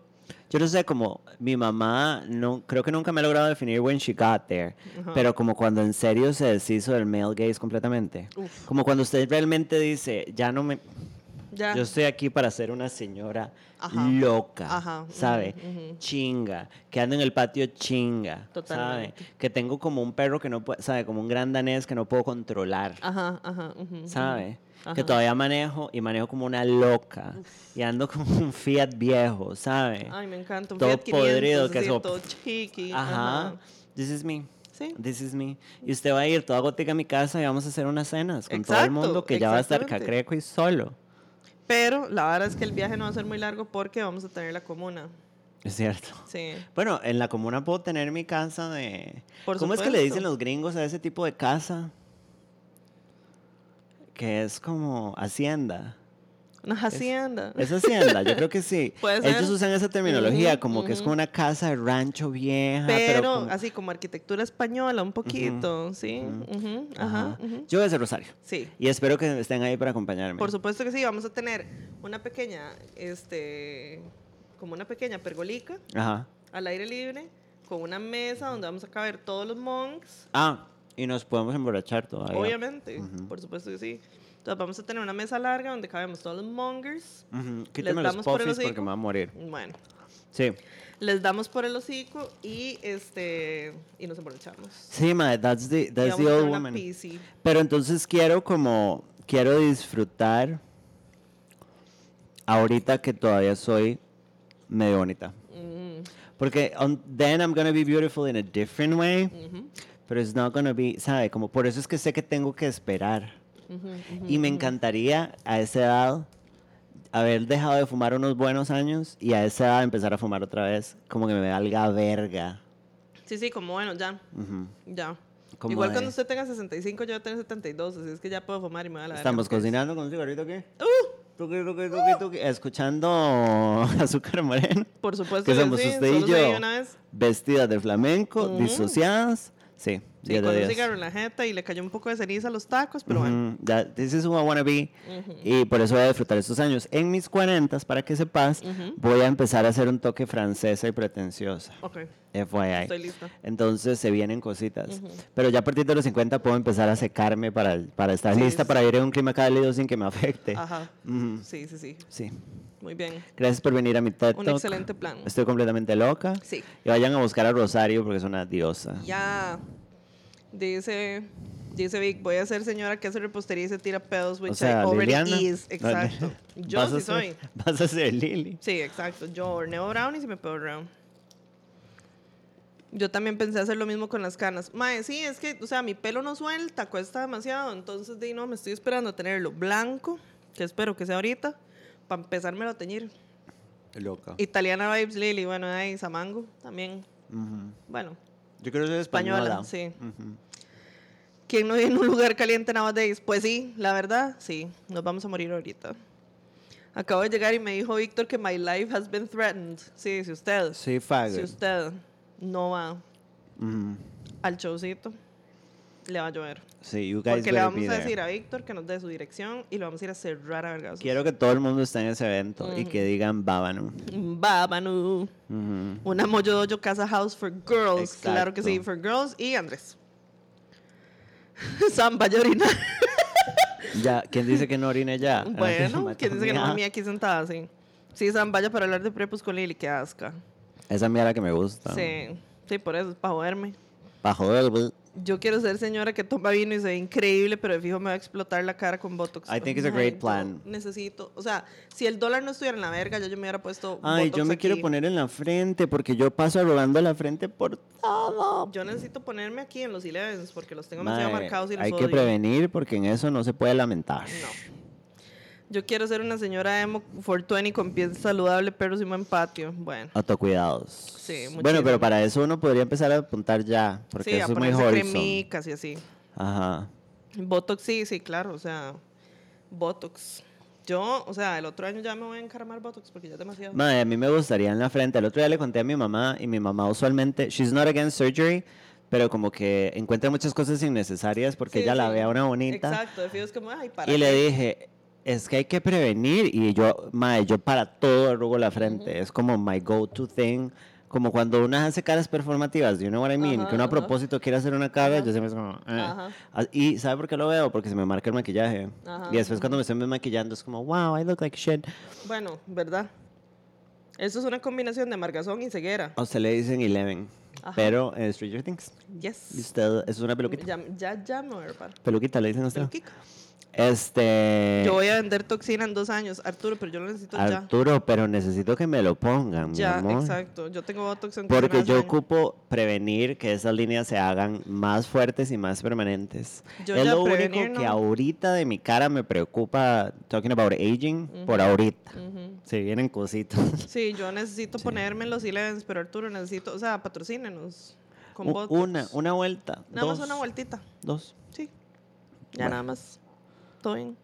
Yo no sé, como mi mamá, no, creo que nunca me ha logrado definir when she got there. Pero como cuando en serio se deshizo del male gaze completamente. Uf. Como cuando usted realmente dice, ya no me... ya. Yo estoy aquí para ser una señora Ajá. loca, Ajá, ¿sabe? Chinga, que ando en el patio chinga, ¿sabe? Totalmente. Que tengo como un perro que no puede, ¿sabe? Como un gran danés que no puedo controlar, Ajá, ajá. ujú, ujú. ¿Sabe? Que Ajá. todavía manejo y manejo como una loca y ando como un Fiat viejo, ¿sabe? Ay, me encanta. Un Todo Fiat 500, podrido, que así, eso- todo chiqui. Ajá. This is me. Sí. This is me. Y usted va a ir toda gótica a mi casa y vamos a hacer unas cenas con todo el Exacto, mundo que ya va a estar cacreco y solo. Pero la verdad es que el viaje no va a ser muy largo porque vamos a tener la comuna. Es cierto. Sí. Bueno, en la comuna puedo tener mi casa de... Por ¿Cómo es que le supuesto. dicen los gringos a ese tipo de casa? Que es como hacienda. Una hacienda. Es hacienda, yo creo que sí. Ellos usan esa terminología, como que es como una casa de rancho vieja. Pero, pero como- así como arquitectura española, un poquito, ¿sí? Ajá. Yo voy a ser Rosario. Sí. Y espero que estén ahí para acompañarme. Por supuesto que sí, vamos a tener una pequeña, este, como una pequeña pergolica Ajá. al aire libre, con una mesa donde vamos a caber todos los monks, Ah, y nos podemos emborrachar todavía. obviamente, Ujú. por supuesto que sí. Entonces vamos a tener una mesa larga donde cabemos todos los mongers. Ujú. Quíteme los damos por el puffies porque hocico. me va a morir. Bueno, Sí. les damos por el hocico y este y nos emborrachamos. Sí, ma, that's the, that's the old woman. PC. Pero entonces quiero como, quiero disfrutar ahorita que todavía soy medio bonita. Mm, Porque on- then I'm gonna be beautiful in a different way, ujú, pero it's not gonna be, ¿sabe? Como por eso es que sé que tengo que esperar. ujú, ujú, Y me encantaría a esa edad haber dejado de fumar unos buenos años y a esa edad empezar a fumar otra vez, como que me valga verga. Sí, sí, como bueno, ya. Ujú. Ya. Como Igual de- cuando usted tenga 65, yo voy a tener 72, así es que ya puedo fumar y me va a la verga, Estamos es- cocinando con un cigarrito qué? ¡Uh! Tuqui, tuqui, tuqui, tuqui. Escuchando azúcar moreno. Por supuesto Que somos sí, usted y yo. dio una vez. Vestidas de flamenco, disociadas. Sí, Sí, 10 con de un 10. cigarro en la jeta y le cayó un poco de ceniza a los tacos, pero bueno. Ujú, ya, this is who I wanna be. Y por eso voy a disfrutar estos años. En mis 40, para que sepas, voy a empezar a hacer un toque francesa y pretenciosa. Ok, FYI. estoy lista. Entonces se vienen cositas. Pero ya a partir de los 50 puedo empezar a secarme para, para estar Sí, lista sí. para ir en un clima cálido sin que me afecte. Ajá. Sí, sí, sí. Sí. Muy bien. Gracias por venir a mi TED Un excelente plan. Estoy completamente loca. Sí. Y vayan a buscar a Rosario porque es una diosa. Ya. Dice, dice Vic, voy a ser señora que hace repostería y se tira pedos, which O sea, I already Liliana. is. Exacto. Yo sí ser- soy. Vas a ser Lili. Sí, exacto. Yo horneo brownies y me pedo brown. Yo también pensé hacer lo mismo con las canas. Mae, sí, es que, o sea, mi pelo no suelta, cuesta demasiado. Entonces, di, no, me estoy esperando a tenerlo blanco, que espero que sea ahorita, para empezármelo a teñir. Loca. Italiana Vibes Lily, bueno, ahí, Samango también. Bueno, Yo quiero ser española, española. sí. ¿Quién no vive en un lugar caliente nowadays? Pues sí, la verdad, sí. Nos vamos a morir ahorita. Acabo de llegar y me dijo Víctor que my life has been threatened. Sí, si usted, Sí, faggot. si usted no va al showcito, le va a llover. Sí, you guys Porque le vamos a decir a Víctor que nos dé su dirección y lo vamos a ir a cerrar a vergazos. Quiero que todo el mundo esté en ese evento y que digan Bábano. Babanu. Ujú. Una Moyo Dojo Casa House for Girls. Claro que sí, for girls. Y Andrés. Sam, vaya a orinar. Ya, ¿quién dice que no orine ya? Bueno, ¿quién dice que no Mía. aquí sentada así? Sí, Sam, vaya para hablar de prepos con Lili, qué asca. Esa mía la que me gusta. Sí, sí, por eso, es para joderme. Pa' joder, bu- Yo quiero ser señora que toma vino y se ve increíble, pero de fijo me va a explotar la cara con Botox. I think it's a great yo plan. Necesito, o sea, si el dólar no estuviera en la verga, ya yo me hubiera puesto Ay, Botox yo me quiero poner en la frente porque yo paso arrugando la frente por todo. Yo necesito ponerme aquí en los elevens porque los tengo demasiado marcados y los hay que prevenir porque en eso no se puede lamentar. No. Yo quiero ser una señora emo 420 con pies saludable, perros y buen patio. Bueno. Autocuidados. Sí, Bueno, muchísimo. pero para eso uno podría empezar a apuntar ya, porque sí, eso a es muy ponerse cremicas y así. Ajá. Botox, sí, sí, claro, o sea, Botox. Yo, o sea, el otro año ya me voy a encarmar Botox porque ya es demasiado. Madre, a mí me gustaría en la frente. El otro día le conté a mi mamá y mi mamá usualmente, she's not against surgery, pero como que encuentra muchas cosas innecesarias porque Sí, ella la ve a una bonita. Exacto, es como, ay, para Y le dije, es que hay que prevenir. Y yo, madre, yo para todo arrugo la frente. Es como my go-to thing. Como cuando uno hace caras performativas, you know what I mean? Ajá, que uno a propósito quiere hacer una cara, yo siempre es como... eh. Y ¿sabe por qué lo veo? Porque se me marca el maquillaje. Y después cuando me estoy maquillando es como, wow, I look like shit. Bueno, ¿verdad? Eso es una combinación de amargazón y ceguera. A usted le dicen Eleven. Ajá. Pero Stranger Things. Y Yes. usted es una peluquita. Ya, ya, ya me voy a reparar. Peluquita, le dicen a usted. Peluquica. Este. Yo voy a vender toxina en dos años, Arturo, pero yo lo necesito ya. Arturo, pero necesito que me lo pongan, Ya, mi amor. exacto. Yo tengo Botox en Porque yo ocupo ocupo prevenir que esas líneas se hagan más fuertes y más permanentes. Yo es ya lo prevenir, único que ahorita de mi cara me preocupa, talking about aging, por ahorita. Se vienen cositas. Sí, yo necesito ponerme en los elevens, pero Arturo necesito, o sea, patrocínenos con U- Botox. una, una vuelta. Nada dos, más una vueltita. Dos. Sí. Ya Bueno. nada más. Todo bien.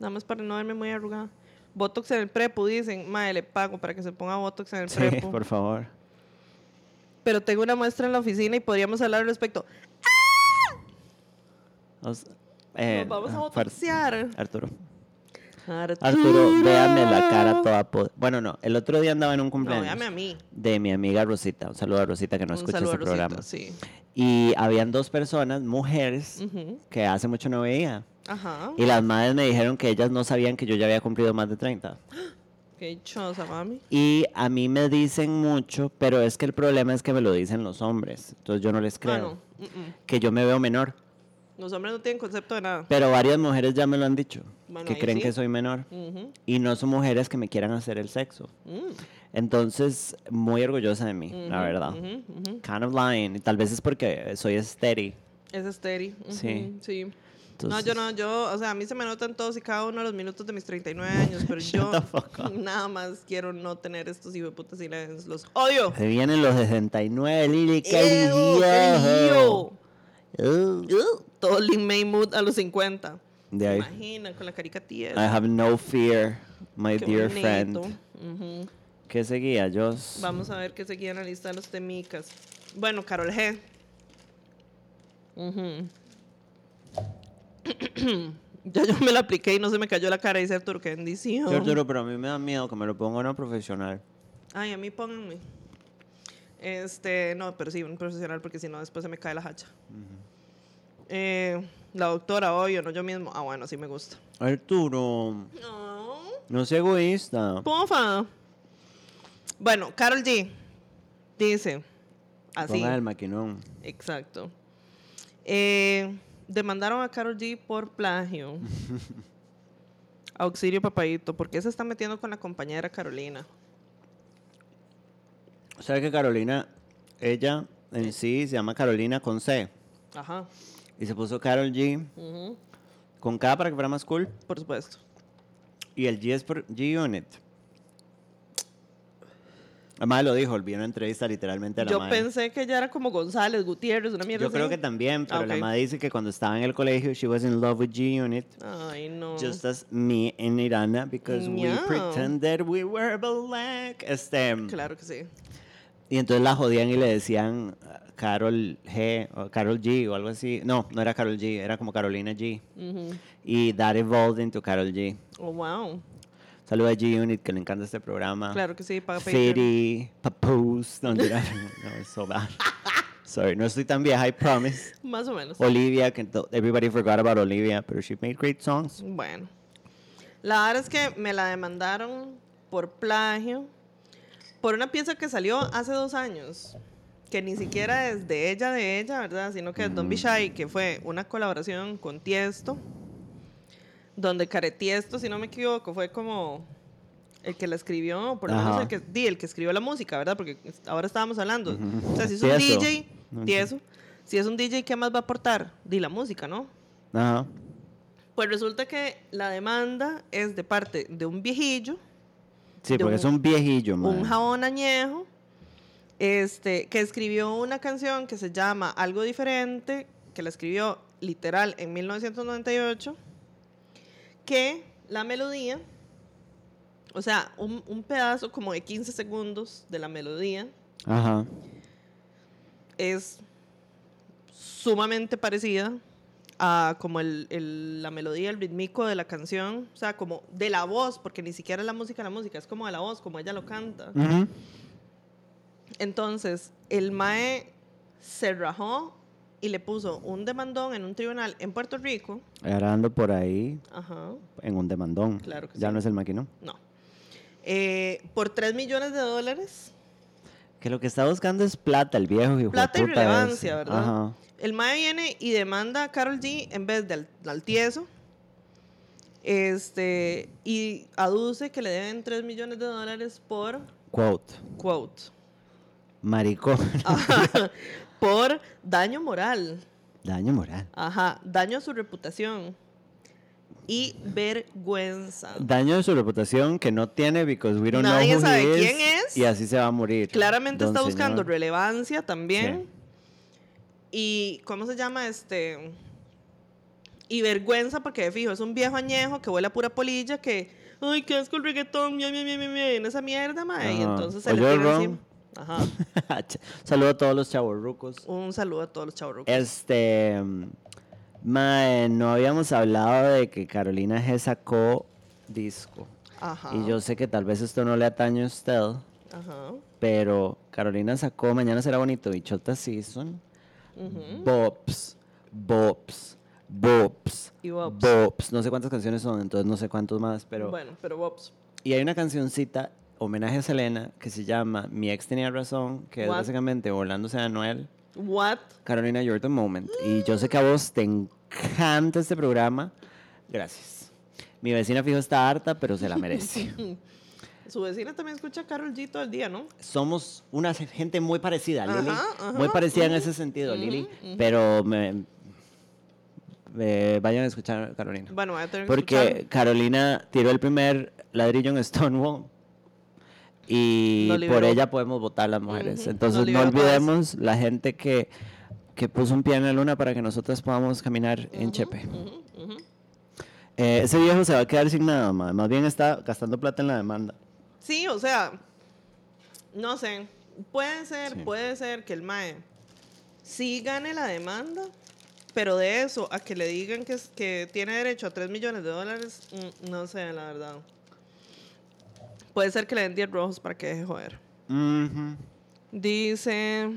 Nada más para no verme muy arrugada. Botox en el prepo, dicen. Madre, le pago para que se ponga Botox en el Sí, prepo. por favor. Pero tengo una muestra en la oficina y podríamos hablar al respecto. Os- eh, Nos vamos a ah, botoxear. Arturo. Arturo, Arturo, véame la cara toda. po- Bueno, no, el otro día andaba en un No, cumpleaños véame a mí. de mi amiga Rosita. Un saludo a Rosita que no escucha este Rosita, programa. Sí. Y habían dos personas, mujeres, que hace mucho no veía. Ajá. Y las madres me dijeron que ellas no sabían que yo ya había cumplido más de 30. Qué dichosa, mami. Y a mí me dicen mucho, pero es que el problema es que me lo dicen los hombres. Entonces yo no les creo. Ah, no. Mm. Que yo me veo menor. Los hombres no tienen concepto de nada. Pero varias mujeres ya me lo han dicho. Bueno, que creen sí. que soy menor. Y no son mujeres que me quieran hacer el sexo. Mm. Entonces, muy orgullosa de mí, la verdad. Kind of lying. Y tal vez es porque soy steady. Es estéril. Sí. Sí. Entonces, No, yo no, yo, o sea, a mí se me notan todos y cada uno de los minutos de mis 39 años, pero yo nada más quiero no tener estos hijueputas silencios. Los odio. Se vienen los 69, Lili, qué lío. Uh. Todo Lin May Mood a los 50. De ahí. Imagina, con la caricatura. I have no fear, my Qué dear bonito. friend. Ujú. ¿Qué seguía, Joss? Vamos a ver qué seguía en la lista de los temicas. Bueno, Carol G. Ujú. ya yo me la apliqué y no se me cayó la cara, dice Arturo, qué bendición. Sí, Arturo, pero a mí me da miedo que me lo ponga una profesional. Ay, a mí pónganme. Este, no, pero sí, un profesional, porque si no, después se me cae la hacha. Eh, la doctora, obvio, no yo mismo. Ah, bueno, sí me gusta. Arturo, No. no seas egoísta. Pofa. Bueno, Carol G. Dice. Así. Ponga el maquinón. Exacto. Eh, demandaron a Carol G por plagio. Auxilio, papadito. ¿Por qué se está metiendo con la compañera Carolina? ¿Sabe que Carolina, ella en sí se llama Carolina con C? Ajá. Y se puso Carol G con K para que fuera más cool. Por supuesto. Y el G es por G-Unit. Además lo dijo, olvidó una entrevista literalmente a la Yo madre. pensé que ella era como González, Gutiérrez, una mierda Yo creo que también, pero Ah, la ok. madre dice que cuando estaba en el colegio, she was in love with G-Unit. Ay, no. Just as me and Irana, because we pretended we were black. Este, Claro que sí. y entonces la jodían y le decían uh, Carol G o Carol G o algo así. No, no era Carol G, era como Carolina G. Ujú. Y that evolved into Carol G. Oh, wow. Saludos a G-Unit, que le encanta este programa. Claro que sí, paga. Fitty, Papoose, no, no, it's so bad. Sorry, no estoy tan vieja, I promise. Más o menos. Olivia, que everybody forgot about Olivia, pero she made great songs. Bueno. La verdad es que me la demandaron por plagio por una pieza que salió hace dos años. Que ni siquiera es de ella, de ella, ¿verdad? Sino que es Don Be Shy, que fue una colaboración con Tiesto. Donde Caretiesto, si no me equivoco, fue como el que la escribió, por lo menos el que, di, el que escribió la música, ¿verdad? Porque ahora estábamos hablando. O sea, si es un. DJ, si es un DJ, ¿qué más va a aportar? Di la música, ¿no? Ajá. Pues resulta que la demanda es de parte de un viejillo, Sí, porque un- es un viejillo, man. un jabón añejo, este, que escribió una canción que se llama Algo Diferente, que la escribió literal en 1998, que la melodía, o sea, un, un pedazo como de 15 segundos de la melodía Ajá. es sumamente parecida a como el, el- la melodía, el rítmico de la canción, o sea, como de la voz, porque ni siquiera es la música, la música, es como de la voz, como ella lo canta. Entonces, el Mae se rajó y le puso un demandón en un tribunal en Puerto Rico. Ahora ando por ahí Ajá, en un demandón. Claro que ya sí. no es el maquinón. no. Eh, por 3 millones de dólares. Que lo que está buscando es plata, el viejo hijo de Plata y relevancia, ese. ¿verdad? Ajá. El Mae viene y demanda a Carol G en vez del al tieso. Este, y aduce que le deben 3 millones de dólares por Quote. quote. Maricón. Por daño moral. Daño moral. Ajá, daño a su reputación. Y vergüenza. Daño de su reputación que no tiene because we don't Nadie know who sabe he is, quién es. Y así se va a morir. Claramente don está buscando señor. relevancia también. Y, ¿cómo se llama? Este. Y vergüenza, porque fijo, es un viejo añejo que huele a pura polilla que. Ay, qué asco el reggaetón, mia, mia, mia, mia", en esa mierda, mae. Y entonces se le ¿Oyó el tira ron? encima. Ajá. Saludo a todos los chavorrucos. Un saludo a todos los chavos. Este. Mae, no habíamos hablado de que Carolina G sacó disco. Ajá. Y yo sé que tal vez esto no le atañe a usted, Ajá. pero Carolina sacó Mañana será bonito y Chota Season. ujú. Bops, Bops, Bops, Y Bops. Bops. No sé cuántas canciones son, entonces no sé cuántos más, pero. Bueno, pero Bobs. Y hay una cancioncita, homenaje a Selena, que se llama Mi ex tenía razón, que es What? básicamente burlándose de Anuel. What? Carolina, you're the moment. Y yo sé que a vos te encanta este programa. Gracias. Mi vecina fijo está harta, pero se la merece. Su vecina también escucha a Carol G todo el día, ¿no? Somos una gente muy parecida, Ajá, Lili. ajá, muy parecida en ese sentido, ujú, Lili. ujú. Pero me... eh, vayan a escuchar a Carolina. Bueno, voy a tener que Porque escucharlo. Carolina tiró el primer ladrillo en Stonewall y por ella podemos votar las mujeres. Entonces no olvidemos la gente que, que puso un pie en la luna para que nosotras podamos caminar en Chepe. Eh, ese viejo se va a quedar sin nada, ma. más bien está gastando plata en la demanda. Sí, o sea, no sé. Puede ser, Sí. puede ser que el MAE sí gane la demanda, pero de eso a que le digan que, que tiene derecho a 3 millones de dólares, mm, no sé, la verdad. Puede ser que le den 10 rojos para que deje joder. Dice.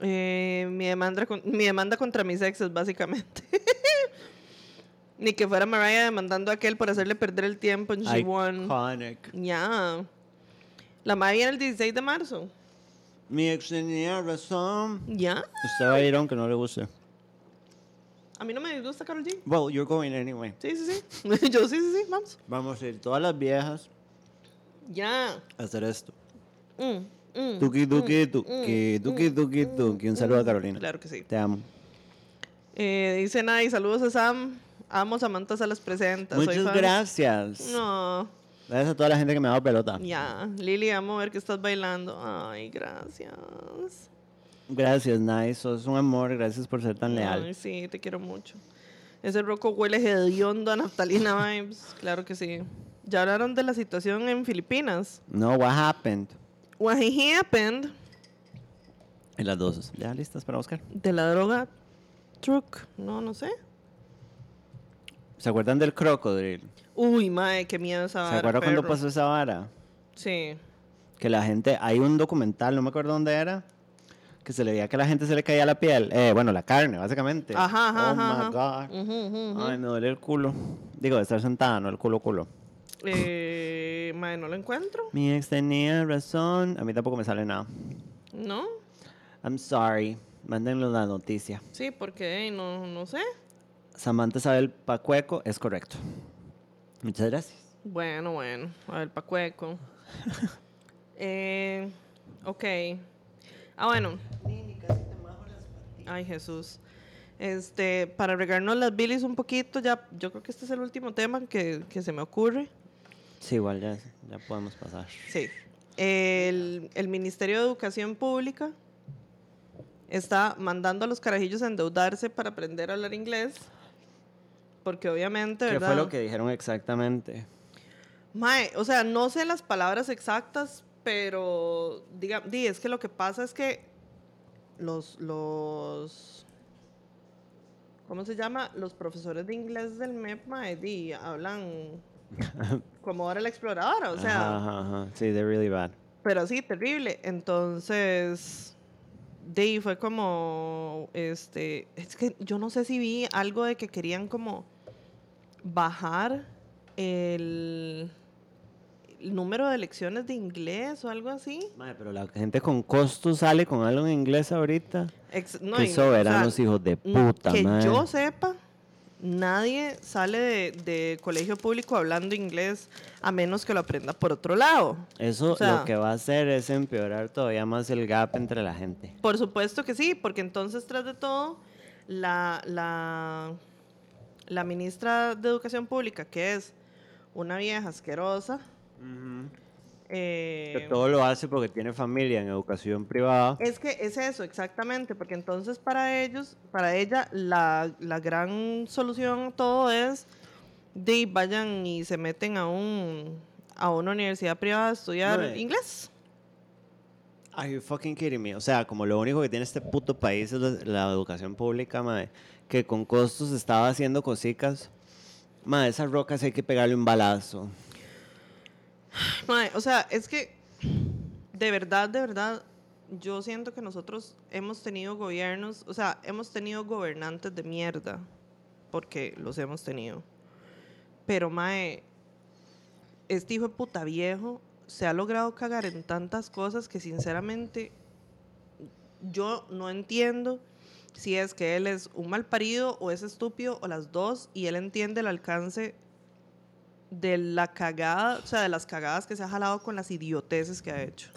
eh, mi, demanda mi demanda contra mis exes, básicamente. Ni que fuera Mariah demandando a aquel por hacerle perder el tiempo en G1. Iconic. Ya. La madre viene el 16 de marzo. Mi ex tenía razón. Ya. Usted va a ir aunque no le guste. A mí no me disgusta Carol G. Well, you're going anyway. Sí, sí, sí. Yo sí, sí, sí. Vamos. Vamos a ir todas las viejas Ya. hacer esto. Mm, mm. Tuki, tuki, tuki, tuki, tuki, tuki. Un saludo a Carolina. Claro que sí. Te amo. Eh, dice Nay, saludos a Sam. Amo Samantha se las presenta. Muchas gracias. No. Gracias a toda la gente que me ha dado pelota. Ya. Lili, amo ver que estás bailando. Ay, gracias. Gracias, Nice. Sos un amor. Gracias por ser tan leal. Ay, sí, te quiero mucho. Ese roco huele hediondo a naftalina vibes. Claro que sí. Ya hablaron de la situación en Filipinas. No, what happened? What happened En las dos. ¿Ya listas para buscar? de la droga truck. No, no sé. ¿Se acuerdan del crocodile? Uy, mae, qué miedo esa ¿Se vara, acuerdan cuando pasó esa vara? Sí. Que la gente, hay un documental, no me acuerdo dónde era, que se le veía que a la gente se le caía la piel, eh, bueno, la carne, básicamente. Ajá, ajá, Oh ajá, my ajá. God. Ay, me duele el culo. Digo, de estar sentada, no el culo, culo. Eh, mae, no lo encuentro. Mi ex tenía razón. A mí tampoco me sale nada. ¿No? I'm sorry. Mándenlo la noticia. Sí, porque eh, no, no sé. Samantha Isabel Pacueco es correcto. Muchas gracias. Bueno, bueno. A ver, Pacueco. eh, ok. Ah, bueno. Ay, Jesús. Este, para regarnos las bilis un poquito, ya, yo creo que este es el último tema que, que se me ocurre. Sí, igual ya, ya podemos pasar. Sí. El, el Ministerio de Educación Pública está mandando a los carajillos a endeudarse para aprender a hablar inglés. Porque obviamente, ¿Qué ¿verdad? fue lo que dijeron exactamente? Mae, o sea, no sé las palabras exactas, pero diga, di, es que lo que pasa es que los, los, ¿cómo se llama? Los profesores de inglés del MEP, mae, di, hablan como ahora la exploradora, o sea, Ajá, ajá. Sí, they're really bad. pero sí, terrible. Entonces, di, fue como, este, es que yo no sé si vi algo de que querían como bajar el, el número de lecciones de inglés o algo así. Madre, pero la gente con costos sale con algo en inglés ahorita. Ex- no, Qué y- o sea, soberanos hijos de puta, Que mae. yo sepa, nadie sale de, de colegio público hablando inglés a menos que lo aprenda por otro lado. Eso o sea- lo que va a hacer es empeorar todavía más el gap entre la gente. Por supuesto que sí, porque entonces, tras de todo, la, la, la ministra de Educación Pública, que es una vieja asquerosa, eh, Que todo lo hace porque tiene familia en educación privada. es que es eso, exactamente, porque entonces para ellos, para ella, la, la gran solución a todo es de vayan y se meten a un a una universidad privada a estudiar Mae. inglés. Are you fucking kidding me? O sea, como lo único que tiene este puto país es la, la educación pública, madre, que con costos estaba haciendo cositas. Madre, esas rocas hay que pegarle un balazo. Mae, o sea, es que de verdad, de verdad, yo siento que nosotros hemos tenido gobiernos, o sea, hemos tenido gobernantes de mierda, porque los hemos tenido. Pero, Mae, este hijo de puta viejo se ha logrado cagar en tantas cosas que sinceramente yo no entiendo si es que él es un mal parido o es estúpido o las dos y él entiende el alcance de la cagada, o sea, de las cagadas que se ha jalado con las idioteces que ha hecho.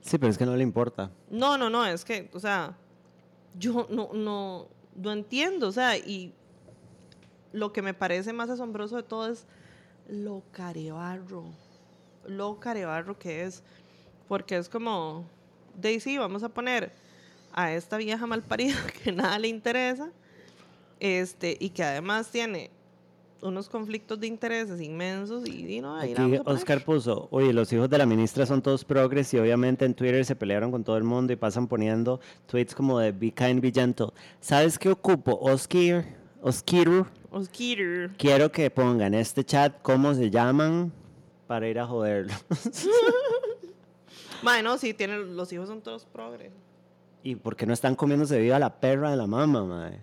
Sí, pero es que no le importa. No, no, no, es que, o sea, yo no, no, no entiendo, o sea, y lo que me parece más asombroso de todo es lo carebarro, lo carebarro que es, porque es como, Daisy, vamos a poner a esta vieja malparida que nada le interesa, este, y que además tiene unos conflictos de intereses inmensos y, y no, ahí Aquí. Oscar puso, oye, los hijos de la ministra son todos progres y obviamente en Twitter se pelearon con todo el mundo y pasan poniendo tweets como de be kind, be gentle. ¿Sabes qué ocupo? Oscar, Oskiru, Osquitter. quiero que pongan en este chat cómo se llaman para ir a joderlo. Mae, no, sí, tienen, los hijos son todos progres. y porque no están comiéndose viva la perra de la mamá, mae.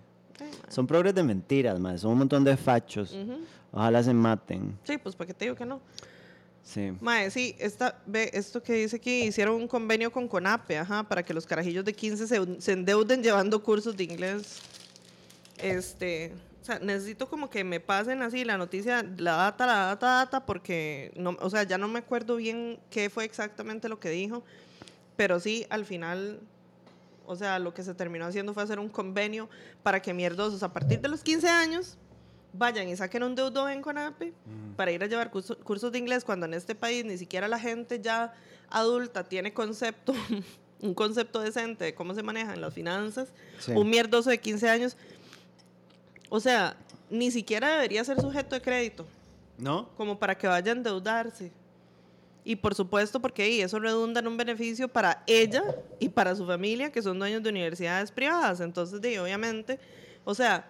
Son progres de mentiras, mae. Son un montón de fachos. Ujú. Ojalá se maten. Sí, pues para qué te digo que no. Sí. Mae, sí, esta, ve, esto que dice aquí, hicieron un convenio con CONAPE, ajá, para que los carajillos de 15 se, se endeuden llevando cursos de inglés. Este, o sea, necesito como que me pasen así la noticia, la data, la data, data, porque, no, o sea, ya no me acuerdo bien qué fue exactamente lo que dijo, pero sí, al final, o sea, lo que se terminó haciendo fue hacer un convenio para que mierdosos a partir de los 15 años vayan y saquen un deudor en CONAPE para ir a llevar curso- cursos de inglés cuando en este país ni siquiera la gente ya adulta tiene concepto, un concepto decente de cómo se manejan las finanzas. Sí. Un mierdoso de 15 años, o sea, ni siquiera debería ser sujeto de crédito, ¿No? como para que vaya a endeudarse. Y por supuesto, porque ahí eso redunda en un beneficio para ella y para su familia, que son dueños de universidades privadas. Entonces, di, obviamente, o sea,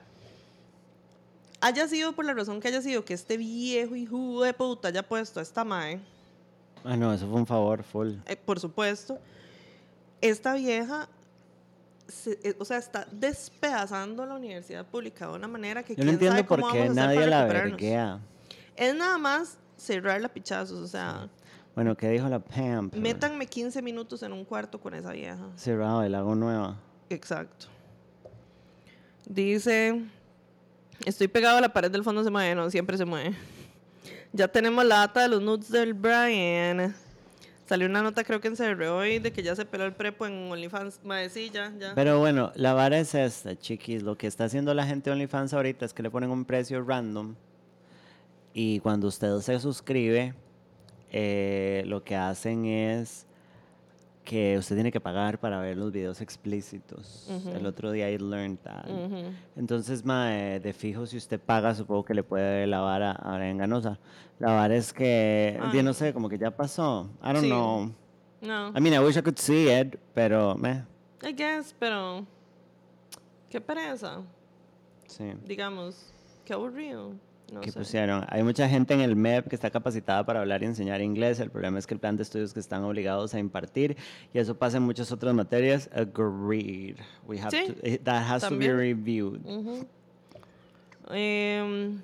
haya sido por la razón que haya sido que este viejo hijo de puta haya puesto a esta mae, Ah, no, eso fue un favor full. eh, por supuesto, esta vieja, se- eh, o sea, está despedazando la universidad pública de una manera que Yo no entiendo por qué nadie la verguea. Es nada más cerrarla a pichazos, o sea, Bueno, ¿qué dijo la Pam? métanme 15 minutos en un cuarto con esa vieja. Cerrado, el lago nueva. Exacto. Dice, estoy pegado a la pared del fondo, se mueve, no, siempre se mueve. Ya tenemos la data de los nudes del Brian. Salió una nota creo que en CR hoy de que ya se peló el prepo en OnlyFans. Mae, sí, ya, ya. Pero bueno, la vara es esta, chiquis. Lo que está haciendo la gente de OnlyFans ahorita es que le ponen un precio random. Y cuando usted se suscribe, eh, lo que hacen es que usted tiene que pagar para ver los videos explícitos. El otro día I learned that. Entonces, mae, de fijo, si usted paga, supongo que le puede la vara ahora enganosa. La vara es que, Ay. yo no sé, como que ya pasó. I don't Sí. know. No, I mean, I wish I could see it, pero, meh, I guess, pero qué pereza, sí. digamos, qué aburrido. No que sé. pusieron. Hay mucha gente en el MEP que está capacitada para hablar y enseñar inglés. El problema es que el plan de estudios que están obligados a impartir y eso pasa en muchas otras materias. Agreed. We have Sí, to, eh, that has to también. be reviewed. Em,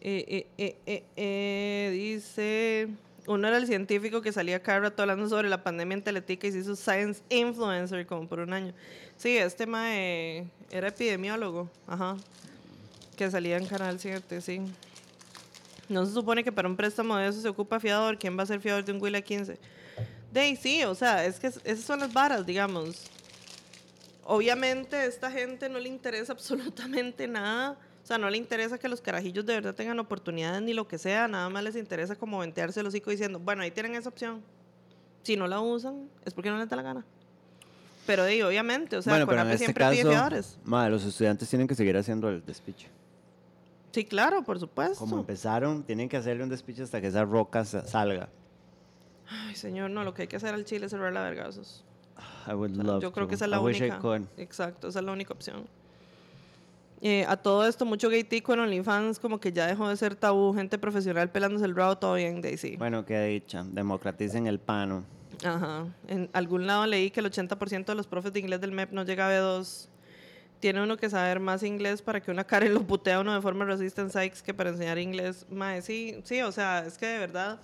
eh, eh, eh, eh, eh, dice, uno era el científico que salía cada rato hablando sobre la pandemia en Teletica y se hizo Science Influencer como por un año. Sí, este mae era epidemiólogo, ajá, que salía en Canal 7, sí. No se supone que para un préstamo de eso se ocupa fiador. ¿Quién va a ser fiador de un Willa 15? De sí, o sea, es que es- esas son las varas, digamos obviamente a esta gente no le interesa absolutamente nada. O sea, no le interesa que los carajillos de verdad tengan oportunidades ni lo que sea. Nada más les interesa como ventearse el hocico diciendo, bueno, ahí tienen esa opción. Si no la usan, es porque no les da la gana. Pero de obviamente, o sea, bueno, pero en este siempre pide caso, fiadores. madre, los estudiantes tienen que seguir haciendo el despiche. Sí, claro, por supuesto. Como empezaron, tienen que hacerle un despiche hasta que esa roca sa- salga. Ay, señor, no, lo que hay que hacer al chile es cerrar la vergazos. I would love yo creo to. que esa es la I única. Exacto, esa es la única opción. Eh, a todo esto, mucho gay tico en OnlyFans, como que ya dejó de ser tabú, gente profesional pelándose el rabo, todo bien, Daisy. Bueno, qué dicha. Democraticen el pano. Ajá. En algún lado leí que el 80% de los profes de inglés del MEP no llega a B2. Tiene uno que saber más inglés para que una Karen lo putea uno de forma racista en que para enseñar inglés. Mae, sí, sí, o sea, es que de verdad.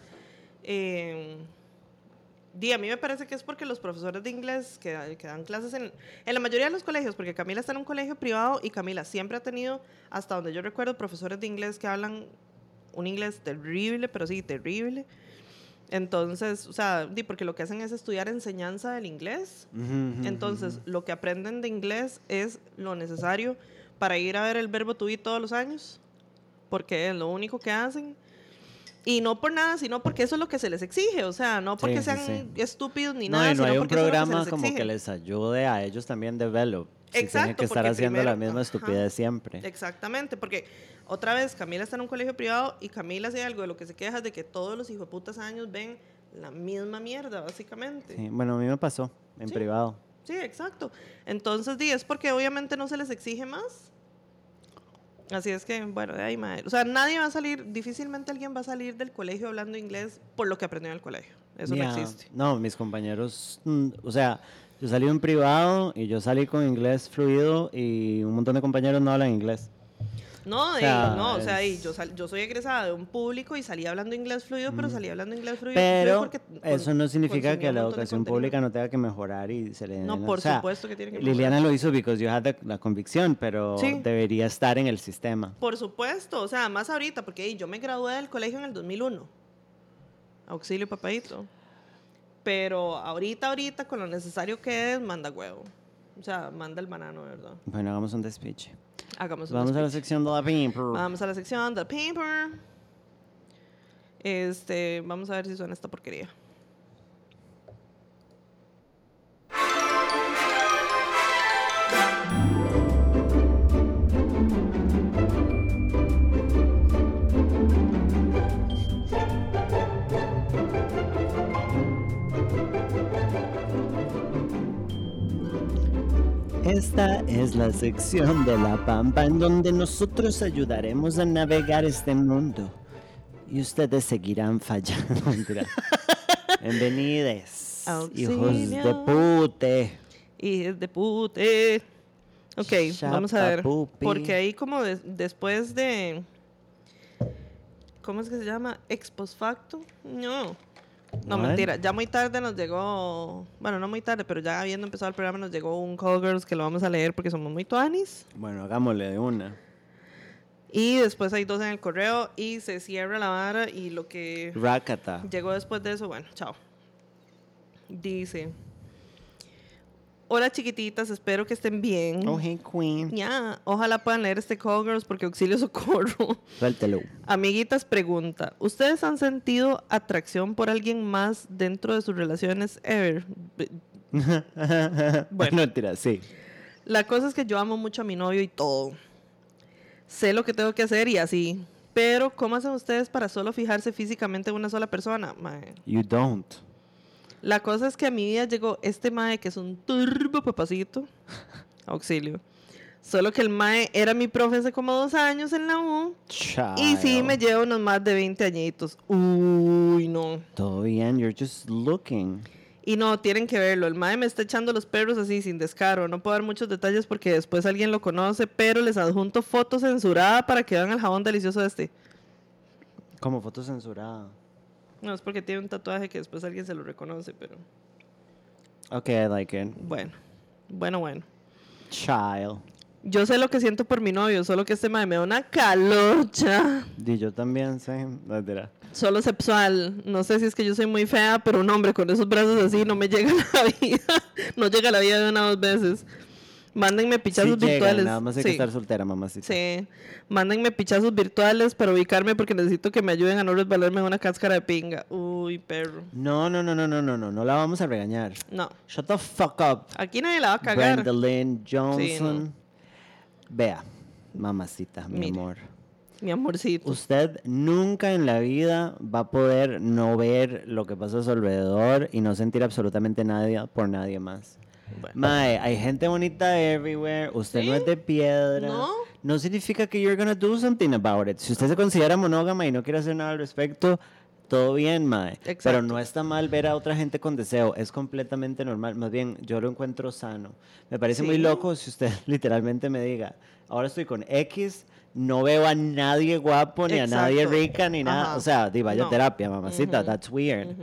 eh, a mí me parece que es porque los profesores de inglés que, que dan clases en, en la mayoría de los colegios, porque Camila está en un colegio privado y Camila siempre ha tenido, hasta donde yo recuerdo, profesores de inglés que hablan un inglés terrible, pero sí, terrible. Entonces, o sea, di, porque lo que hacen es estudiar enseñanza del inglés. Ujú, ujú, Entonces, lo que aprenden de inglés es lo necesario para ir a ver el verbo to be todos los años, porque es lo único que hacen. Y no por nada, sino porque eso es lo que se les exige. O sea, no porque Sí, sean sí. estúpidos ni No, nada, y no sino hay un porque que programa les como que les ayude a ellos también develop. Si que estar haciendo la primero- misma ajá. estupidez siempre. Exactamente, porque otra vez Camila está en un colegio privado y Camila hace algo de lo que se queja es de que todos los hijueputas años ven la misma mierda, básicamente. Sí, Bueno, a mí me pasó en Sí. privado. Sí, exacto. Entonces, di, es porque obviamente no se les exige más. Así es que, bueno, de ahí, madre. O sea, nadie va a salir, difícilmente alguien va a salir del colegio hablando inglés por lo que aprendió en el colegio. Eso no existe. No, mis compañeros, mm, o sea, yo salí en privado y yo salí con inglés fluido y un montón de compañeros no hablan inglés. No, O de- sea, no, o sea, y yo, sal- yo soy egresada de un público y salí hablando inglés fluido, pero salí hablando inglés fluido. Mm. Pero porque eso no significa que la de educación pública no tenga que mejorar y se le No, den- por o sea, supuesto que tiene que Liliana mejorar. lo hizo because you had the- la convicción, pero Sí. debería estar en el sistema. Por supuesto, o sea, más ahorita, porque yo me gradué del colegio en el 2001. Auxilio, papadito. Pero ahorita, ahorita, con lo necesario que es, manda huevo. O sea, manda el banano, ¿verdad? Bueno, hagamos un despiche. Hagamos un Vamos a la sección de la paper. Vamos a la sección del paper. Este, vamos a ver si suena esta porquería. Esta es la sección de la Pampa en donde nosotros ayudaremos a navegar este mundo y ustedes seguirán fallando. Mentira. Bienvenides, hijos de pute. Es de pute. Ok, vamos a ver. Porque ahí como de- después de... ¿Cómo es que se llama? Ex post facto. No. No, mentira. Ya muy tarde nos llegó... Bueno, no muy tarde, pero ya habiendo empezado el programa nos llegó un Call Girls que lo vamos a leer porque somos muy tuanis. Bueno, hagámosle de una. Y después hay dos en el correo y se cierra la vara y lo que... Rakata. Llegó después de eso, bueno, chao. Dice... Hola chiquititas, espero que estén bien. Oh, hey, queen. Ya, ojalá puedan leer este Call Girls porque auxilio socorro. Suéltelo. Amiguitas pregunta, ¿ustedes han sentido atracción por alguien más dentro de sus relaciones ever? Bueno, mentira, sí. La cosa es que yo amo mucho a mi novio y todo. Sé lo que tengo que hacer y así. Pero, ¿cómo hacen ustedes para solo fijarse físicamente en una sola persona? Mae. You don't. La cosa es que a mi vida llegó este mae que es un turbo papacito. Auxilio. Solo que el mae era mi profe hace como dos años en la U. Y sí, me Child. lleva unos más de 20 añitos. Uy, no. Todo bien, you're just looking. Y no, tienen que verlo. El mae me está echando los perros así, sin descaro. No puedo dar muchos detalles porque después alguien lo conoce, pero les adjunto foto censurada para que vean el jabón delicioso de este. Como foto censurada. No, es porque tiene un tatuaje que después alguien se lo reconoce, pero Ok, I like it. bueno. Bueno, bueno. Child. Yo sé lo que siento por mi novio, solo que este mae me da una calorcha. Y yo también sé. Mentira. Solo sexual. No sé si es que yo soy muy fea, pero un hombre con esos brazos así no me llega a la vida. No llega a la vida de una o dos veces. Mándenme pichazos Sí llegan, virtuales. nada más hay que Sí. estar soltera, mamacita. Sí. Mándenme pichazos virtuales para ubicarme porque necesito que me ayuden a no resbalarme en una cáscara de pinga. Uy, perro. No, no, no, no, no, no, no. No la vamos a regañar. No. Shut the fuck up. Aquí nadie la va a cagar. Brenda Lynn Johnson. Sí, no. Vea, mamacita, mi Mire. amor. Mi amorcito. Usted nunca en la vida va a poder no ver lo que pasa a su alrededor y no sentir absolutamente nada por nadie más. Bueno. Mae, hay gente bonita everywhere. Usted no Sí. es de piedra. No. No significa que you're gonna do something about it. Si usted se considera monógama y no quiere hacer nada al respecto, todo bien, mae. Pero Exacto. no está mal ver a otra gente con deseo. Es completamente normal. Más bien, yo lo encuentro sano. Me parece muy Sí. loco si usted literalmente me diga, ahora estoy con X, no veo a nadie guapo, ni a nadie Exacto. rica, ni nada. Ajá. O sea, di, vaya No. terapia, mamacita. Ujú. That's weird. Ujú.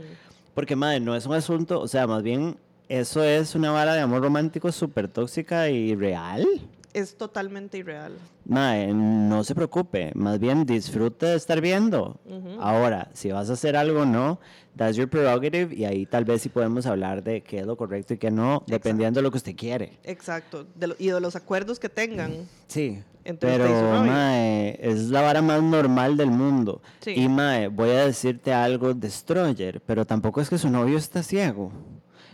Porque, madre, no es un asunto, o sea, más bien, eso es una vara de amor romántico súper tóxica y real. es totalmente irreal. Mae, no se preocupe, más bien disfrute de estar viendo. Ahora, si vas a hacer algo o no, that's your prerogative y ahí tal vez sí podemos hablar de qué es lo correcto y qué no, dependiendo de lo que usted quiere. Exacto. De lo- y de los acuerdos que tengan. Sí, su pero mae, es la vara más normal del mundo. Sí. Y mae, voy a decirte algo, Destroyer, pero tampoco es que su novio está ciego.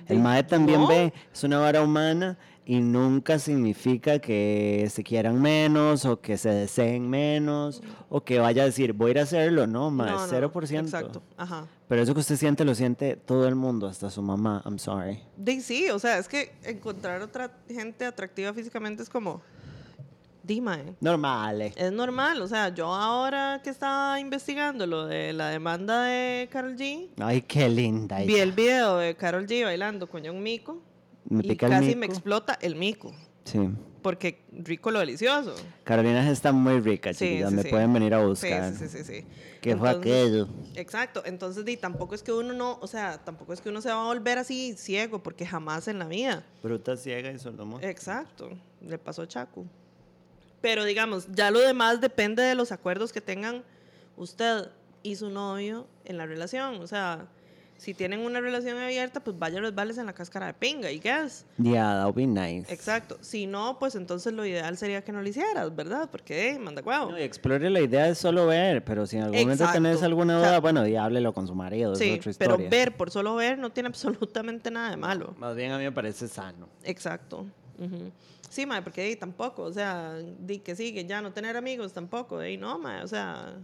El mae también No. ve, es una vara humana y nunca significa que se quieran menos o que se deseen menos o que vaya a decir, voy a ir a hacerlo, no, mae, No, no, 0%. Exacto. Ajá. Pero eso que usted siente lo siente todo el mundo, hasta su mamá, I'm sorry. De, sí, o sea, es que encontrar otra gente atractiva físicamente es como. Dime. Normal. eh. Es normal, o sea, yo ahora que estaba investigando lo de la demanda de Carol G, Ay, qué linda. vi ella. el video de Carol G bailando con un mico Me y casi me mico. explota el mico, Sí. porque rico lo delicioso. Carolina está muy rica, Sí, chiquillas. sí, me sí. pueden venir a Sí, buscar. sí, sí, sí, sí. ¿Qué fue Entonces- aquello? Exacto, entonces di, tampoco es que uno no, o sea, tampoco es que uno se va a volver así ciego, porque jamás en la vida. Bruta, ciega y sordomuda. Exacto, le pasó a Chacu. Pero digamos, ya lo demás depende de los acuerdos que tengan usted y su novio en la relación. O sea, si tienen una relación abierta, pues vaya a resbales en la cáscara de pinga, y guess. Yeah, that would be nice. Exacto. Si no, pues entonces lo ideal sería que no lo hicieras, ¿verdad? Porque, eh, manda huevo. No, y explore la idea de solo ver, pero si en algún momento Exacto. tenés alguna O sea, duda, bueno, y háblelo con su marido, es Sí, otra historia. pero ver por solo ver no tiene absolutamente nada de malo. Más bien a mí me parece sano. Exacto. Ujú. Sí, mae, porque di, tampoco, o sea, di que sí, que ya no tener amigos tampoco, di, no, mae, o sea,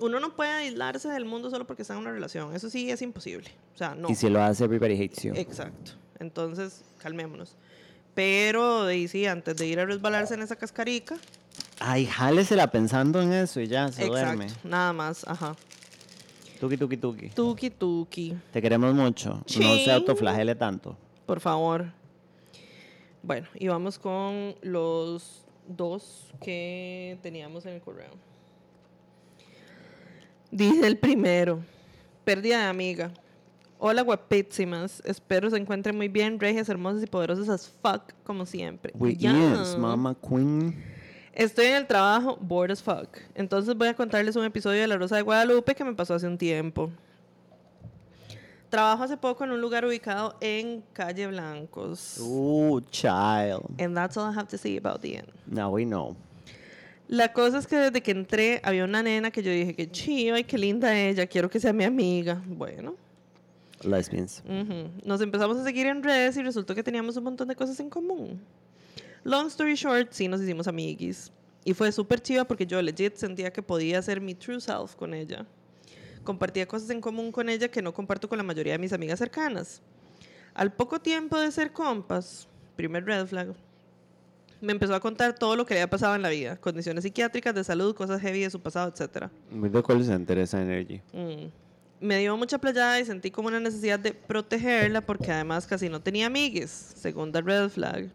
uno no puede aislarse del mundo solo porque está en una relación, eso sí es imposible, o sea, no. Y si lo hace, everybody hates you. Exacto, entonces, calmémonos. Pero, di, sí, antes de ir a resbalarse en esa cascarica, Ay, jálesela pensando en eso y ya, se duerme. exacto, nada más, ajá. Tuki, tuki, tuki. Tuki, tuki, Te queremos mucho. No Sí. se autoflagele tanto. por favor. Bueno, y vamos con los dos que teníamos en el correo. Dice el primero, pérdida de amiga. Hola guapísimas, espero se encuentren muy bien, regias, hermosas y poderosas as fuck, como siempre. We yes, Mama Queen. Estoy en el trabajo, bored as fuck. Entonces voy a contarles un episodio de La Rosa de Guadalupe que me pasó hace un tiempo. Trabajo hace poco en un lugar ubicado en Calle Blancos. Ooh, child. And that's all I have to say about the end. Now we know. La cosa es que desde que entré había una nena que yo dije que chido, ay, qué linda ella, quiero que sea mi amiga. Bueno, Lesbians. ujú. nos empezamos a seguir en redes y resultó que teníamos un montón de cosas en común. Long story short, sí nos hicimos amiguis. Y fue súper chiva porque yo legit sentía que podía ser mi true self con ella. Compartía cosas en común con ella que no comparto con la mayoría de mis amigas cercanas. Al poco tiempo de ser compas, primer red flag, me empezó a contar todo lo que le había pasado en la vida, condiciones psiquiátricas, de salud, cosas heavy de su pasado, etc. Muy de call center esa energy. Mm. Me dio mucha playada y sentí como una necesidad de protegerla porque además casi no tenía amigues, segunda red flag.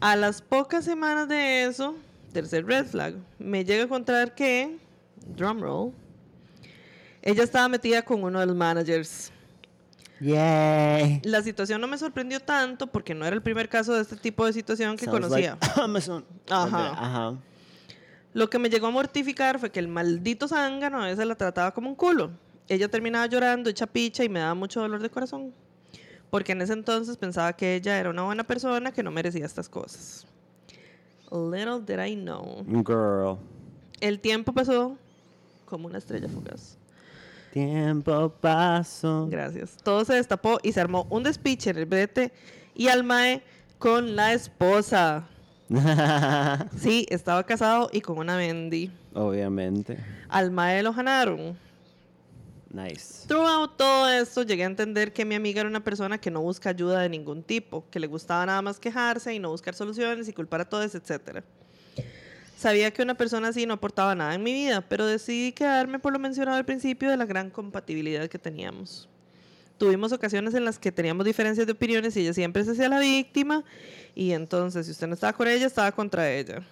A las pocas semanas de eso, tercer red flag, me llega a contar que, drumroll, ella estaba metida con uno de los managers. Yay. La situación no me sorprendió tanto porque no era el primer caso de este tipo de situación que Sounds conocía. like Amazon. Ajá. Ajá. Lo que me llegó a mortificar fue que el maldito zángano a veces la trataba como un culo. Ella terminaba llorando, hecha picha y me daba mucho dolor de corazón. Porque en ese entonces pensaba que ella era una buena persona que no merecía estas cosas. Little did I know. Girl. El tiempo pasó como una estrella fugaz. Tiempo paso. Gracias. Todo se destapó y se armó un despiche en el brete y al mae con la esposa. Sí, estaba casado y con una bendy. Obviamente. Al mae lo ganaron. Nice. Throughout todo esto llegué a entender que mi amiga era una persona que no busca ayuda de ningún tipo, que le gustaba nada más quejarse y no buscar soluciones y culpar a todos, etc. Sabía que una persona así no aportaba nada en mi vida, pero decidí quedarme por lo mencionado al principio de la gran compatibilidad que teníamos. Tuvimos ocasiones en las que teníamos diferencias de opiniones y ella siempre se hacía la víctima y entonces si usted no estaba con ella, estaba contra ella.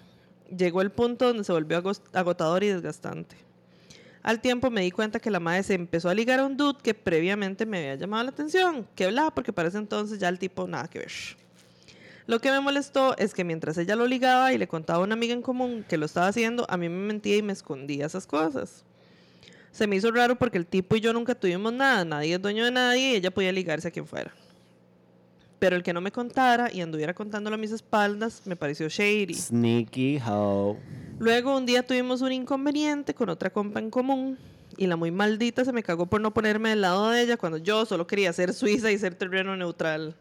Llegó el punto donde se volvió agotador y desgastante. Al tiempo me di cuenta que la madre se empezó a ligar a un dude que previamente me había llamado la atención. Que hablaba porque para ese entonces ya el tipo nada que ver. Lo que me molestó es que mientras ella lo ligaba y le contaba a una amiga en común que lo estaba haciendo, a mí me mentía y me escondía esas cosas. Se me hizo raro porque el tipo y yo nunca tuvimos nada, nadie es dueño de nadie y ella podía ligarse a quien fuera. Pero el que no me contara y anduviera contándolo a mis espaldas me pareció shady. Sneaky hoe. Luego un día tuvimos un inconveniente con otra compa en común y la muy maldita se me cagó por no ponerme del lado de ella cuando yo solo quería ser suiza y ser terreno neutral.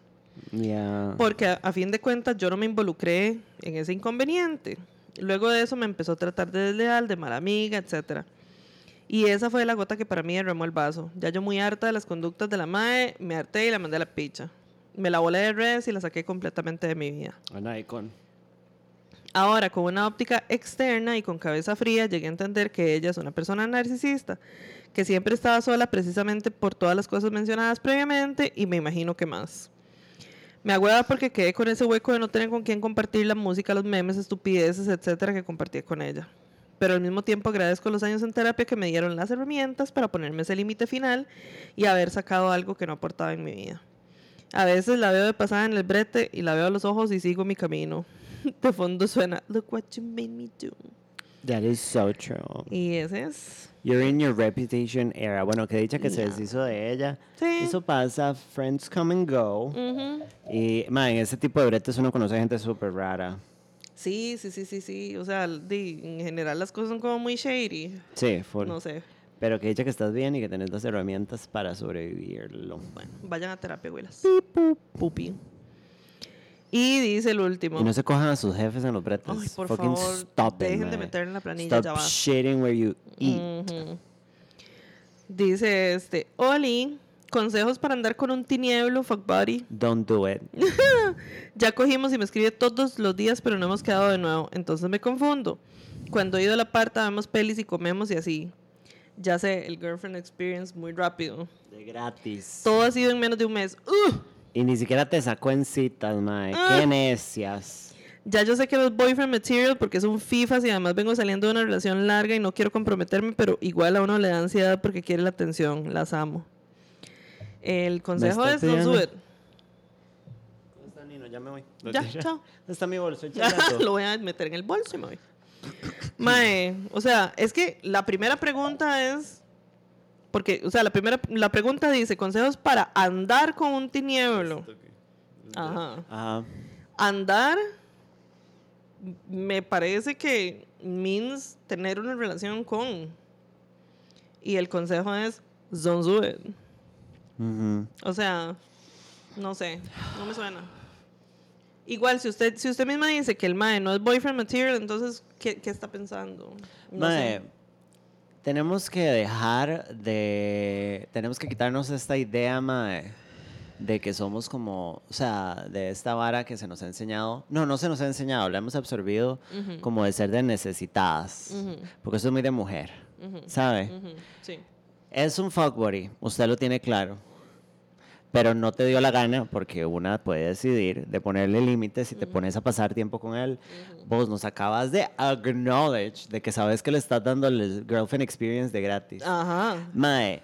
Yeah. Porque a, a fin de cuentas yo no me involucré en ese inconveniente. Luego de eso me empezó a tratar de desleal, de mala amiga, etc. Y esa fue la gota que para mí derramó el vaso. Ya yo muy harta de las conductas de la MAE, me harté y la mandé a la picha. Me la volé de redes y la saqué completamente de mi vida. An icon. Ahora, con una óptica externa y con cabeza fría, llegué a entender que ella es una persona narcisista, que siempre estaba sola precisamente por todas las cosas mencionadas previamente y me imagino que más. Me agüeva porque quedé con ese hueco de no tener con quién compartir la música, los memes, estupideces, etcétera, que compartí con ella. Pero al mismo tiempo agradezco los años en terapia que me dieron las herramientas para ponerme ese límite final y haber sacado algo que no aportaba en mi vida. A veces la veo de pasada en el brete y la veo a los ojos y sigo mi camino. De fondo suena Look what you made me do. That is so true. Y ese es. You're in your reputation era. Bueno, que dicha que se deshizo de ella. Sí. Eso pasa. Friends come and go. Ujú. Y, man, en ese tipo de bretes uno conoce gente súper rara. Sí, sí, sí, sí, sí. O sea, di- en general las cosas son como muy shady. Sí, full. No sé. Pero que dicha que estás bien y que tenés las herramientas para sobrevivirlo. Bueno, vayan a terapia, güelas. Pupi. Y dice el último. Y no se cojan a sus jefes en los bretes. Ay, por Fucking favor, stop it, dejen de mae. meter en la planilla, Stop ya va. shitting where you eat. Dice este, Oli, consejos para andar con un tinieblo, fuck buddy. Don't do it. Ya cogimos y me escribe todos los días, pero no hemos quedado de nuevo. Entonces me confundo. Cuando he ido a la parta, vemos pelis y comemos y así. Ya sé, el girlfriend experience muy rápido. De gratis. Todo ha sido en menos de un mes. ¡Ugh! Y ni siquiera te sacó en citas, mae. Ah. Qué necias. Ya yo sé que no es boyfriend material porque es un FIFA y además vengo saliendo de una relación larga y no quiero comprometerme, pero igual a uno le da ansiedad porque quiere la atención. Las amo. El consejo es no sube. ¿Dónde está Nino? Ya me voy. Ya, chao. ¿Dónde está mi bolso? Lo voy a meter en el bolso y me voy. Mae, o sea, es que la primera pregunta es. Porque, o sea, la primera la pregunta dice: consejos para andar con un tinieblo. Ajá. Ajá. Andar me parece que means tener una relación con. Y el consejo es: don't do it. Ujú. O sea, no sé, no me suena. Igual, si usted, si usted misma dice que el mae no es boyfriend material, entonces, ¿qué, qué está pensando? No Mae, sé. Tenemos que dejar de. Tenemos que quitarnos esta idea, mae, de que somos como. O sea, de esta vara que se nos ha enseñado. No, no se nos ha enseñado, la hemos absorbido como de ser de necesitadas. Porque eso es muy de mujer, ¿sabe? Sí. Es un fuck buddy, usted lo tiene claro. Pero no te dio la gana porque una puede decidir de ponerle límites si te pones a pasar tiempo con él. Vos nos acabas de acknowledge de que sabes que le estás dando el girlfriend experience de gratis. Ajá. Mae,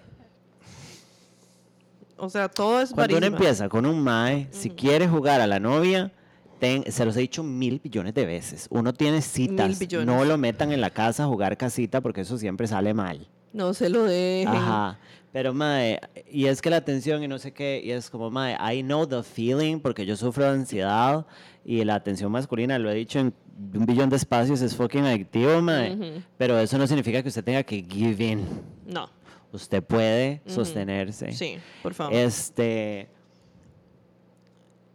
O sea, todo es cuando uno empieza con un mae, si quiere jugar a la novia, ten- se los he dicho mil billones de veces. Uno tiene citas. No lo metan en la casa a jugar casita porque eso siempre sale mal. No se lo dejen. Ajá. Pero, mae, y es que la atención y no sé qué, y es como, mae, I know the feeling porque yo sufro de ansiedad y la atención masculina, lo he dicho en un billón de espacios, es fucking adictivo, mae. Pero eso no significa que usted tenga que give in. No. Usted puede sostenerse. Sí, por favor. Este.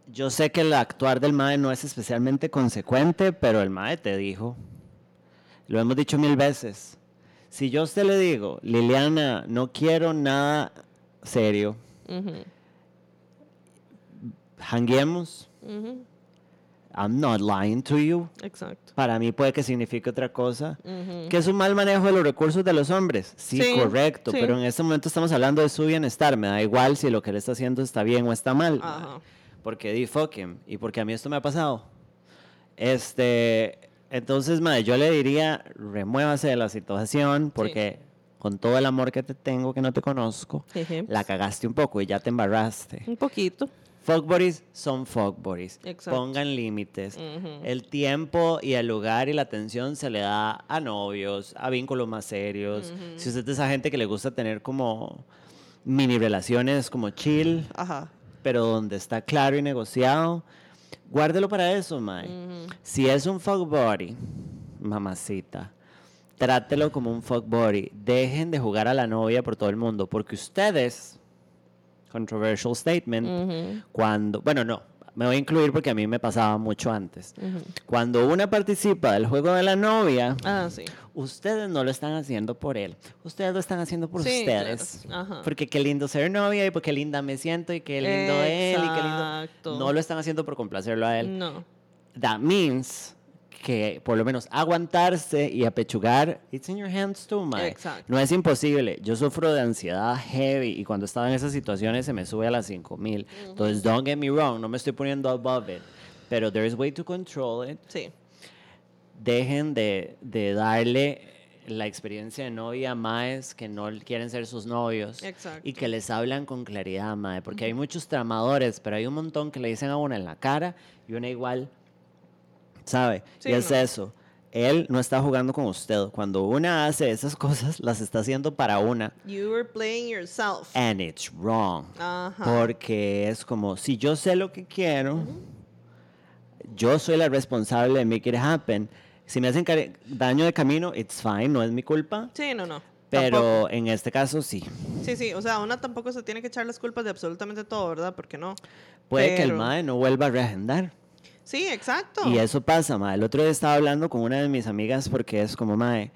Yo sé que el actuar del MAE no es especialmente consecuente, pero el MAE te dijo. Lo hemos dicho mil veces. Si yo a usted le digo, Liliana, no quiero nada serio, Ujú, hanguemos, I'm not lying to you. Exacto. Para mí puede que signifique otra cosa. Que es un mal manejo de los recursos de los hombres. Sí, Sí, correcto. sí. Pero en este momento estamos hablando de su bienestar. Me da igual si lo que él está haciendo está bien o está mal. Ajá. Porque di fuck him. Y porque a mí esto me ha pasado. Este. Entonces, madre, yo le diría, remuévase de la situación. Porque con todo el amor que te tengo, que no te conozco, la cagaste un poco y ya te embarraste. Un poquito. Fuck buddies son fuck buddies. Exacto. Pongan límites. El tiempo y el lugar y la atención se le da a novios, a vínculos más serios. Si usted es esa gente que le gusta tener como mini relaciones como chill, Ajá. pero donde está claro y negociado, guárdelo para eso, mae. Si es un fuck buddy, mamacita, trátelo como un fuck buddy. Dejen de jugar a la novia por todo el mundo, porque ustedes, controversial statement, cuando, bueno, no, me voy a incluir porque a mí me pasaba mucho antes. Cuando una participa del juego de la novia, Ah, sí. ustedes no lo están haciendo por él, ustedes lo están haciendo por Sí, ustedes. claro. Ajá. Porque qué lindo ser novia y porque linda me siento y qué lindo él y qué lindo. Exacto. No lo están haciendo por complacerlo a él. No. That means que por lo menos aguantarse y apechugar, it's in your hands too, mae. Exacto. No es imposible. Yo sufro de ansiedad heavy y cuando estaba en esas situaciones se me sube a las 5000. Entonces, don't get me wrong, no me estoy poniendo above it. Pero there is way to control it. Sí. Dejen de, de darle la experiencia de novia a maes que no quieren ser sus novios Exacto. y que les hablan con claridad, mae, porque hay muchos tramadores, pero hay un montón que le dicen a una en la cara y una igual, ¿sabe? Sí, y es no. eso. Él no está jugando con usted. Cuando una hace esas cosas, las está haciendo para una. You were playing yourself. And it's wrong. Ajá. Porque es como, si yo sé lo que quiero, yo soy la responsable de make it happen. Si me hacen daño de camino, it's fine, no es mi culpa. Sí, no, no. Pero Tampoco. en este caso sí. Sí, sí. O sea, una tampoco se tiene que echar las culpas de absolutamente todo, ¿verdad? Porque no. Puede que el Pero- MAE no vuelva a reagendar. Sí, exacto. Y eso pasa, mae. El otro día estaba hablando con una de mis amigas porque es como, mae.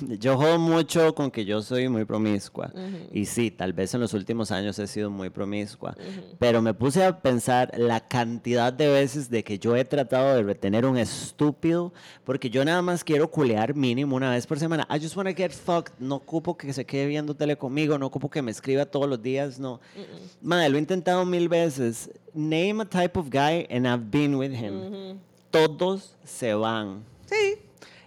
Yo jodo mucho con que yo soy muy promiscua. Y sí, tal vez en los últimos años he sido muy promiscua. Pero me puse a pensar la cantidad de veces de que yo he tratado de retener un estúpido. Porque yo nada más quiero culear mínimo una vez por semana. I just wanna get fucked. No ocupo que se quede viendo tele conmigo. No ocupo que me escriba todos los días. No. Madre, lo he intentado mil veces. Name a type of guy and I've been with him. Todos se van. Sí.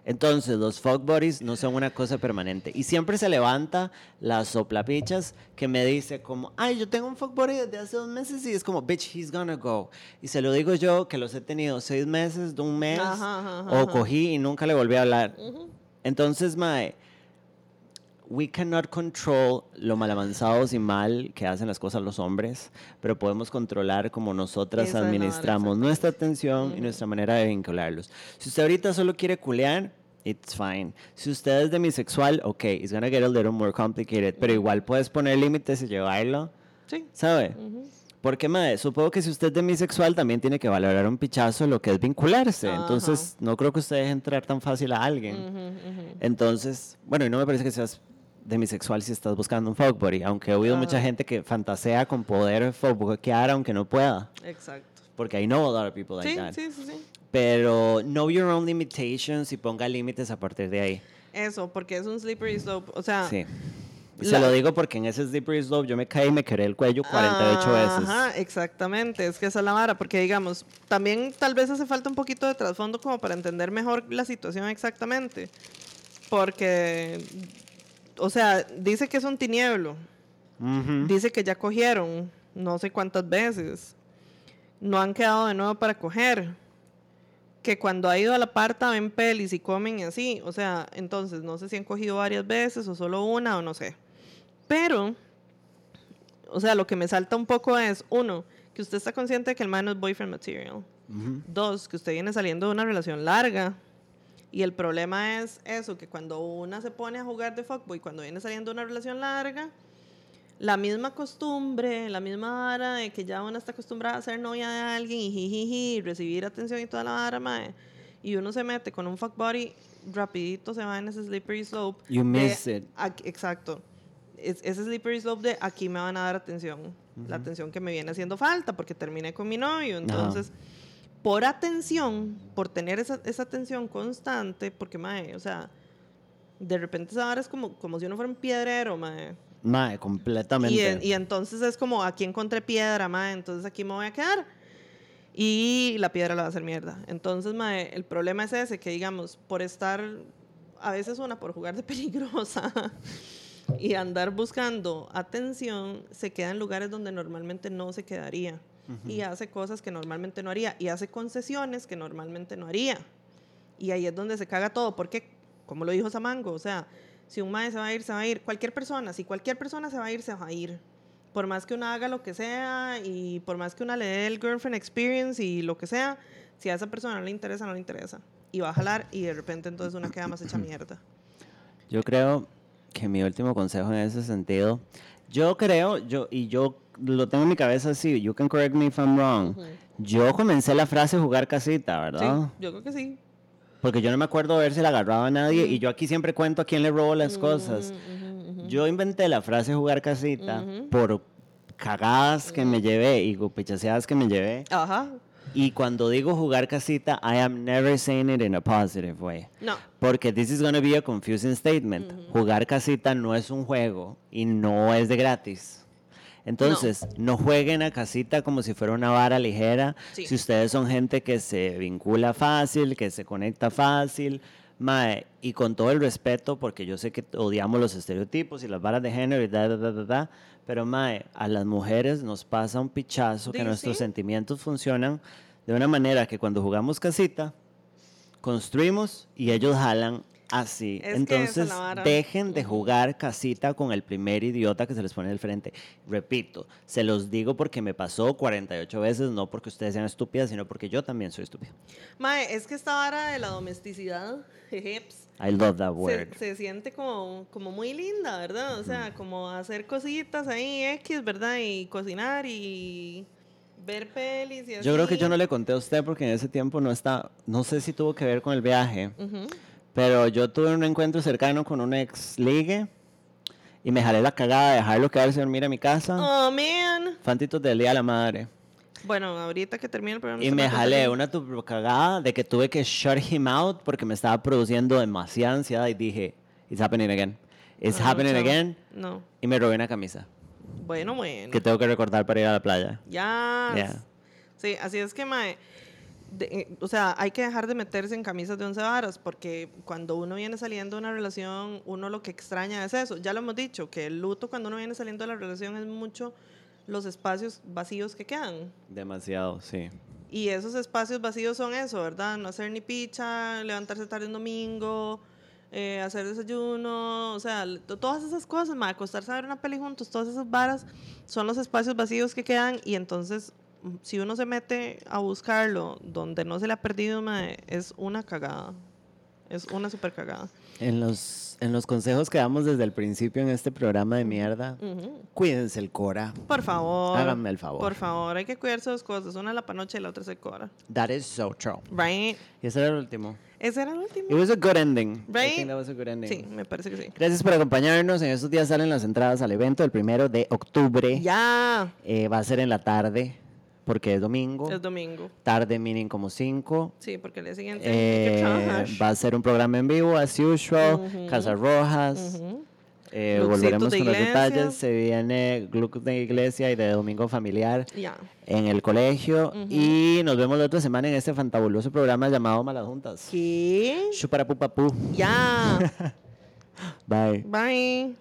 Entonces, los fuck buddies no son una cosa permanente. Y siempre se levanta las soplapichas que me dice como, ay, yo tengo un fuck buddy desde hace dos meses y es como, bitch, he's gonna go. Y se lo digo yo, que los he tenido seis meses, de un mes, Ajá, ajá, o ajá. cogí y nunca le volví a hablar. Entonces, mae, we cannot control lo mal avanzados y mal que hacen las cosas los hombres, pero podemos controlar como nosotras Esa es la vara, administramos nuestra atención y nuestra manera de vincularlos. Si usted ahorita solo quiere culear, it's fine. Si usted es demisexual, ok, it's gonna get a little more complicated, pero igual puedes poner límites y llevarlo, Sí. ¿sabe? Porque, madre, supongo que si usted es demisexual también tiene que valorar un pichazo lo que es vincularse. Ajá. Entonces, no creo que usted deje entrar tan fácil a alguien. Entonces, bueno, y no me parece que seas demisexual si estás buscando un fuck buddy, aunque he oído mucha Ajá. gente que fantasea con poder fuckear aunque no pueda. Exacto. Porque I know a lot of people like Sí, that. sí, sí, sí. Pero know your own limitations y ponga límites a partir de ahí. Eso, porque es un slippery slope. O sea, Sí. La- Se lo digo porque en ese slippery slope yo me caí y me quebré el cuello 48 veces. Ajá, exactamente. Es que esa es la vara. Porque, digamos, también tal vez hace falta un poquito de trasfondo como para entender mejor la situación exactamente. Porque, o sea, dice que es un tinieblo. Dice que ya cogieron no sé cuántas veces. No han quedado de nuevo para coger. Que cuando ha ido a la parta ven pelis y comen y así. O sea, entonces no sé si han cogido varias veces o solo una o no sé. Pero, o sea, lo que me salta un poco es, uno, que usted está consciente de que el man no es boyfriend material. Dos, que usted viene saliendo de una relación larga. Y el problema es eso, que cuando una se pone a jugar de fuckboy, cuando viene saliendo de una relación larga, la misma costumbre, la misma vara de que ya una está acostumbrada a ser novia de alguien y jijiji, recibir atención y toda la vara, mae, y uno se mete con un fuckbody, rapidito se va en ese slippery slope. You de miss it. aquí- exacto. Es- ese slippery slope de aquí me van a dar atención. La atención que me viene haciendo falta porque terminé con mi novio. Entonces, por atención, por tener esa, esa atención constante, porque, mae, o sea, de repente esa vara es como, como si uno fuera un piedrero, mae. Mae, completamente. Y, y entonces es como, aquí encontré piedra, mae, entonces aquí me voy a quedar. Y la piedra la va a hacer mierda. Entonces, mae, el problema es ese, que digamos, por estar, a veces una por jugar de peligrosa, y andar buscando atención, se queda en lugares donde normalmente no se quedaría. Y hace cosas que normalmente no haría. Y hace concesiones que normalmente no haría. Y ahí es donde se caga todo. Porque, como lo dijo Samango, o sea, si un mae se va a ir, se va a ir. Cualquier persona, si cualquier persona se va a ir, se va a ir. Por más que una haga lo que sea y por más que una le dé el girlfriend experience y lo que sea, si a esa persona no le interesa, no le interesa. Y va a jalar y de repente entonces una queda más hecha mierda. Yo creo que mi último consejo en ese sentido, yo creo, yo y yo lo tengo en mi cabeza así, you can correct me if I'm wrong. Yo comencé la frase jugar casita, ¿verdad? Sí, yo creo que sí. Porque yo no me acuerdo haberse la agarrado a nadie y yo aquí siempre cuento a quién le robo las cosas. Yo inventé la frase jugar casita por cagadas que me llevé y pichaseadas que me llevé. Ajá. Y cuando digo jugar casita, I am never saying it in a positive way. No. Porque this is going to be a confusing statement. Jugar casita no es un juego y no es de gratis. Entonces, no, jueguen a casita como si fuera una vara ligera. Sí. Si ustedes son gente que se vincula fácil, que se conecta fácil, mae, y con todo el respeto, porque yo sé que odiamos los estereotipos y las varas de género y da, da, da, da, da, pero mae, a las mujeres nos pasa un pichazo que nuestros sentimientos funcionan de una manera que cuando jugamos casita, construimos y ellos jalan así. Es Entonces, dejen de jugar casita con el primer idiota que se les pone al frente. Repito, se los digo porque me pasó 48 veces, no porque ustedes sean estúpidas, sino porque yo también soy estúpido. Mae, es que esta vara de la domesticidad, jejeps, I love that se, word. se siente como, como muy linda, ¿verdad? O sea, como hacer cositas ahí, X, ¿verdad? Y cocinar y ver pelis y así. Yo creo que yo no le conté a usted porque en ese tiempo no está, no sé si tuvo que ver con el viaje, Ujú. Pero yo tuve un encuentro cercano con un ex ligue y me jalé la cagada de dejarlo quedarse a dormir a mi casa. Oh, man. Fantitos del Día de la Madre. Bueno, ahorita que termine el programa. Y me a jalé una cagada de que tuve que shut him out porque me estaba produciendo demasiada ansiedad y dije, it's happening again. It's Ah, happening chao. again. No. Y me robé una camisa Bueno, bueno. que tengo que recordar para ir a la playa. Ya. Yeah. Sí, así es que, mae, de- eh, o sea, hay que dejar de meterse en camisas de once varas, porque cuando uno viene saliendo de una relación, uno lo que extraña es eso. Ya lo hemos dicho, que el luto cuando uno viene saliendo de la relación es mucho los espacios vacíos que quedan. Demasiado, sí. Y esos espacios vacíos son eso, ¿verdad? No hacer ni picha, levantarse tarde un domingo, eh, hacer desayuno, o sea, todas esas cosas, acostarse a ver una peli juntos, todas esas varas son los espacios vacíos que quedan y entonces si uno se mete a buscarlo donde no se le ha perdido, es una cagada. Es una super cagada. En los, en los consejos que damos desde el principio en este programa de mierda, Ujú. cuídense el Cora. Por favor. Háganme el favor. Por favor, hay que cuidarse dos cosas. Una la panoche y la otra es el cora. That is so true. Right? Y ese era el último. Ese era el último. It was a good ending. I Right? think that was a good ending. Sí, me parece que sí. Gracias por acompañarnos. En estos días salen las entradas al evento el primero de octubre. Ya. Eh, va a ser en la tarde, porque es domingo. Es domingo. Tarde meaning como 5. Sí, porque el día siguiente que Eh, trabajar. va a ser un programa en vivo, as usual. Ujú. Casa Rojas. Eh, Glucitos volveremos con los detalles. Se viene Glucos de Iglesia y de Domingo Familiar Ya. en el colegio. Y nos vemos la otra semana en este fantabuloso programa llamado Malas Juntas. ¿Qué? Chuparapupapú. Ya. Bye. Bye.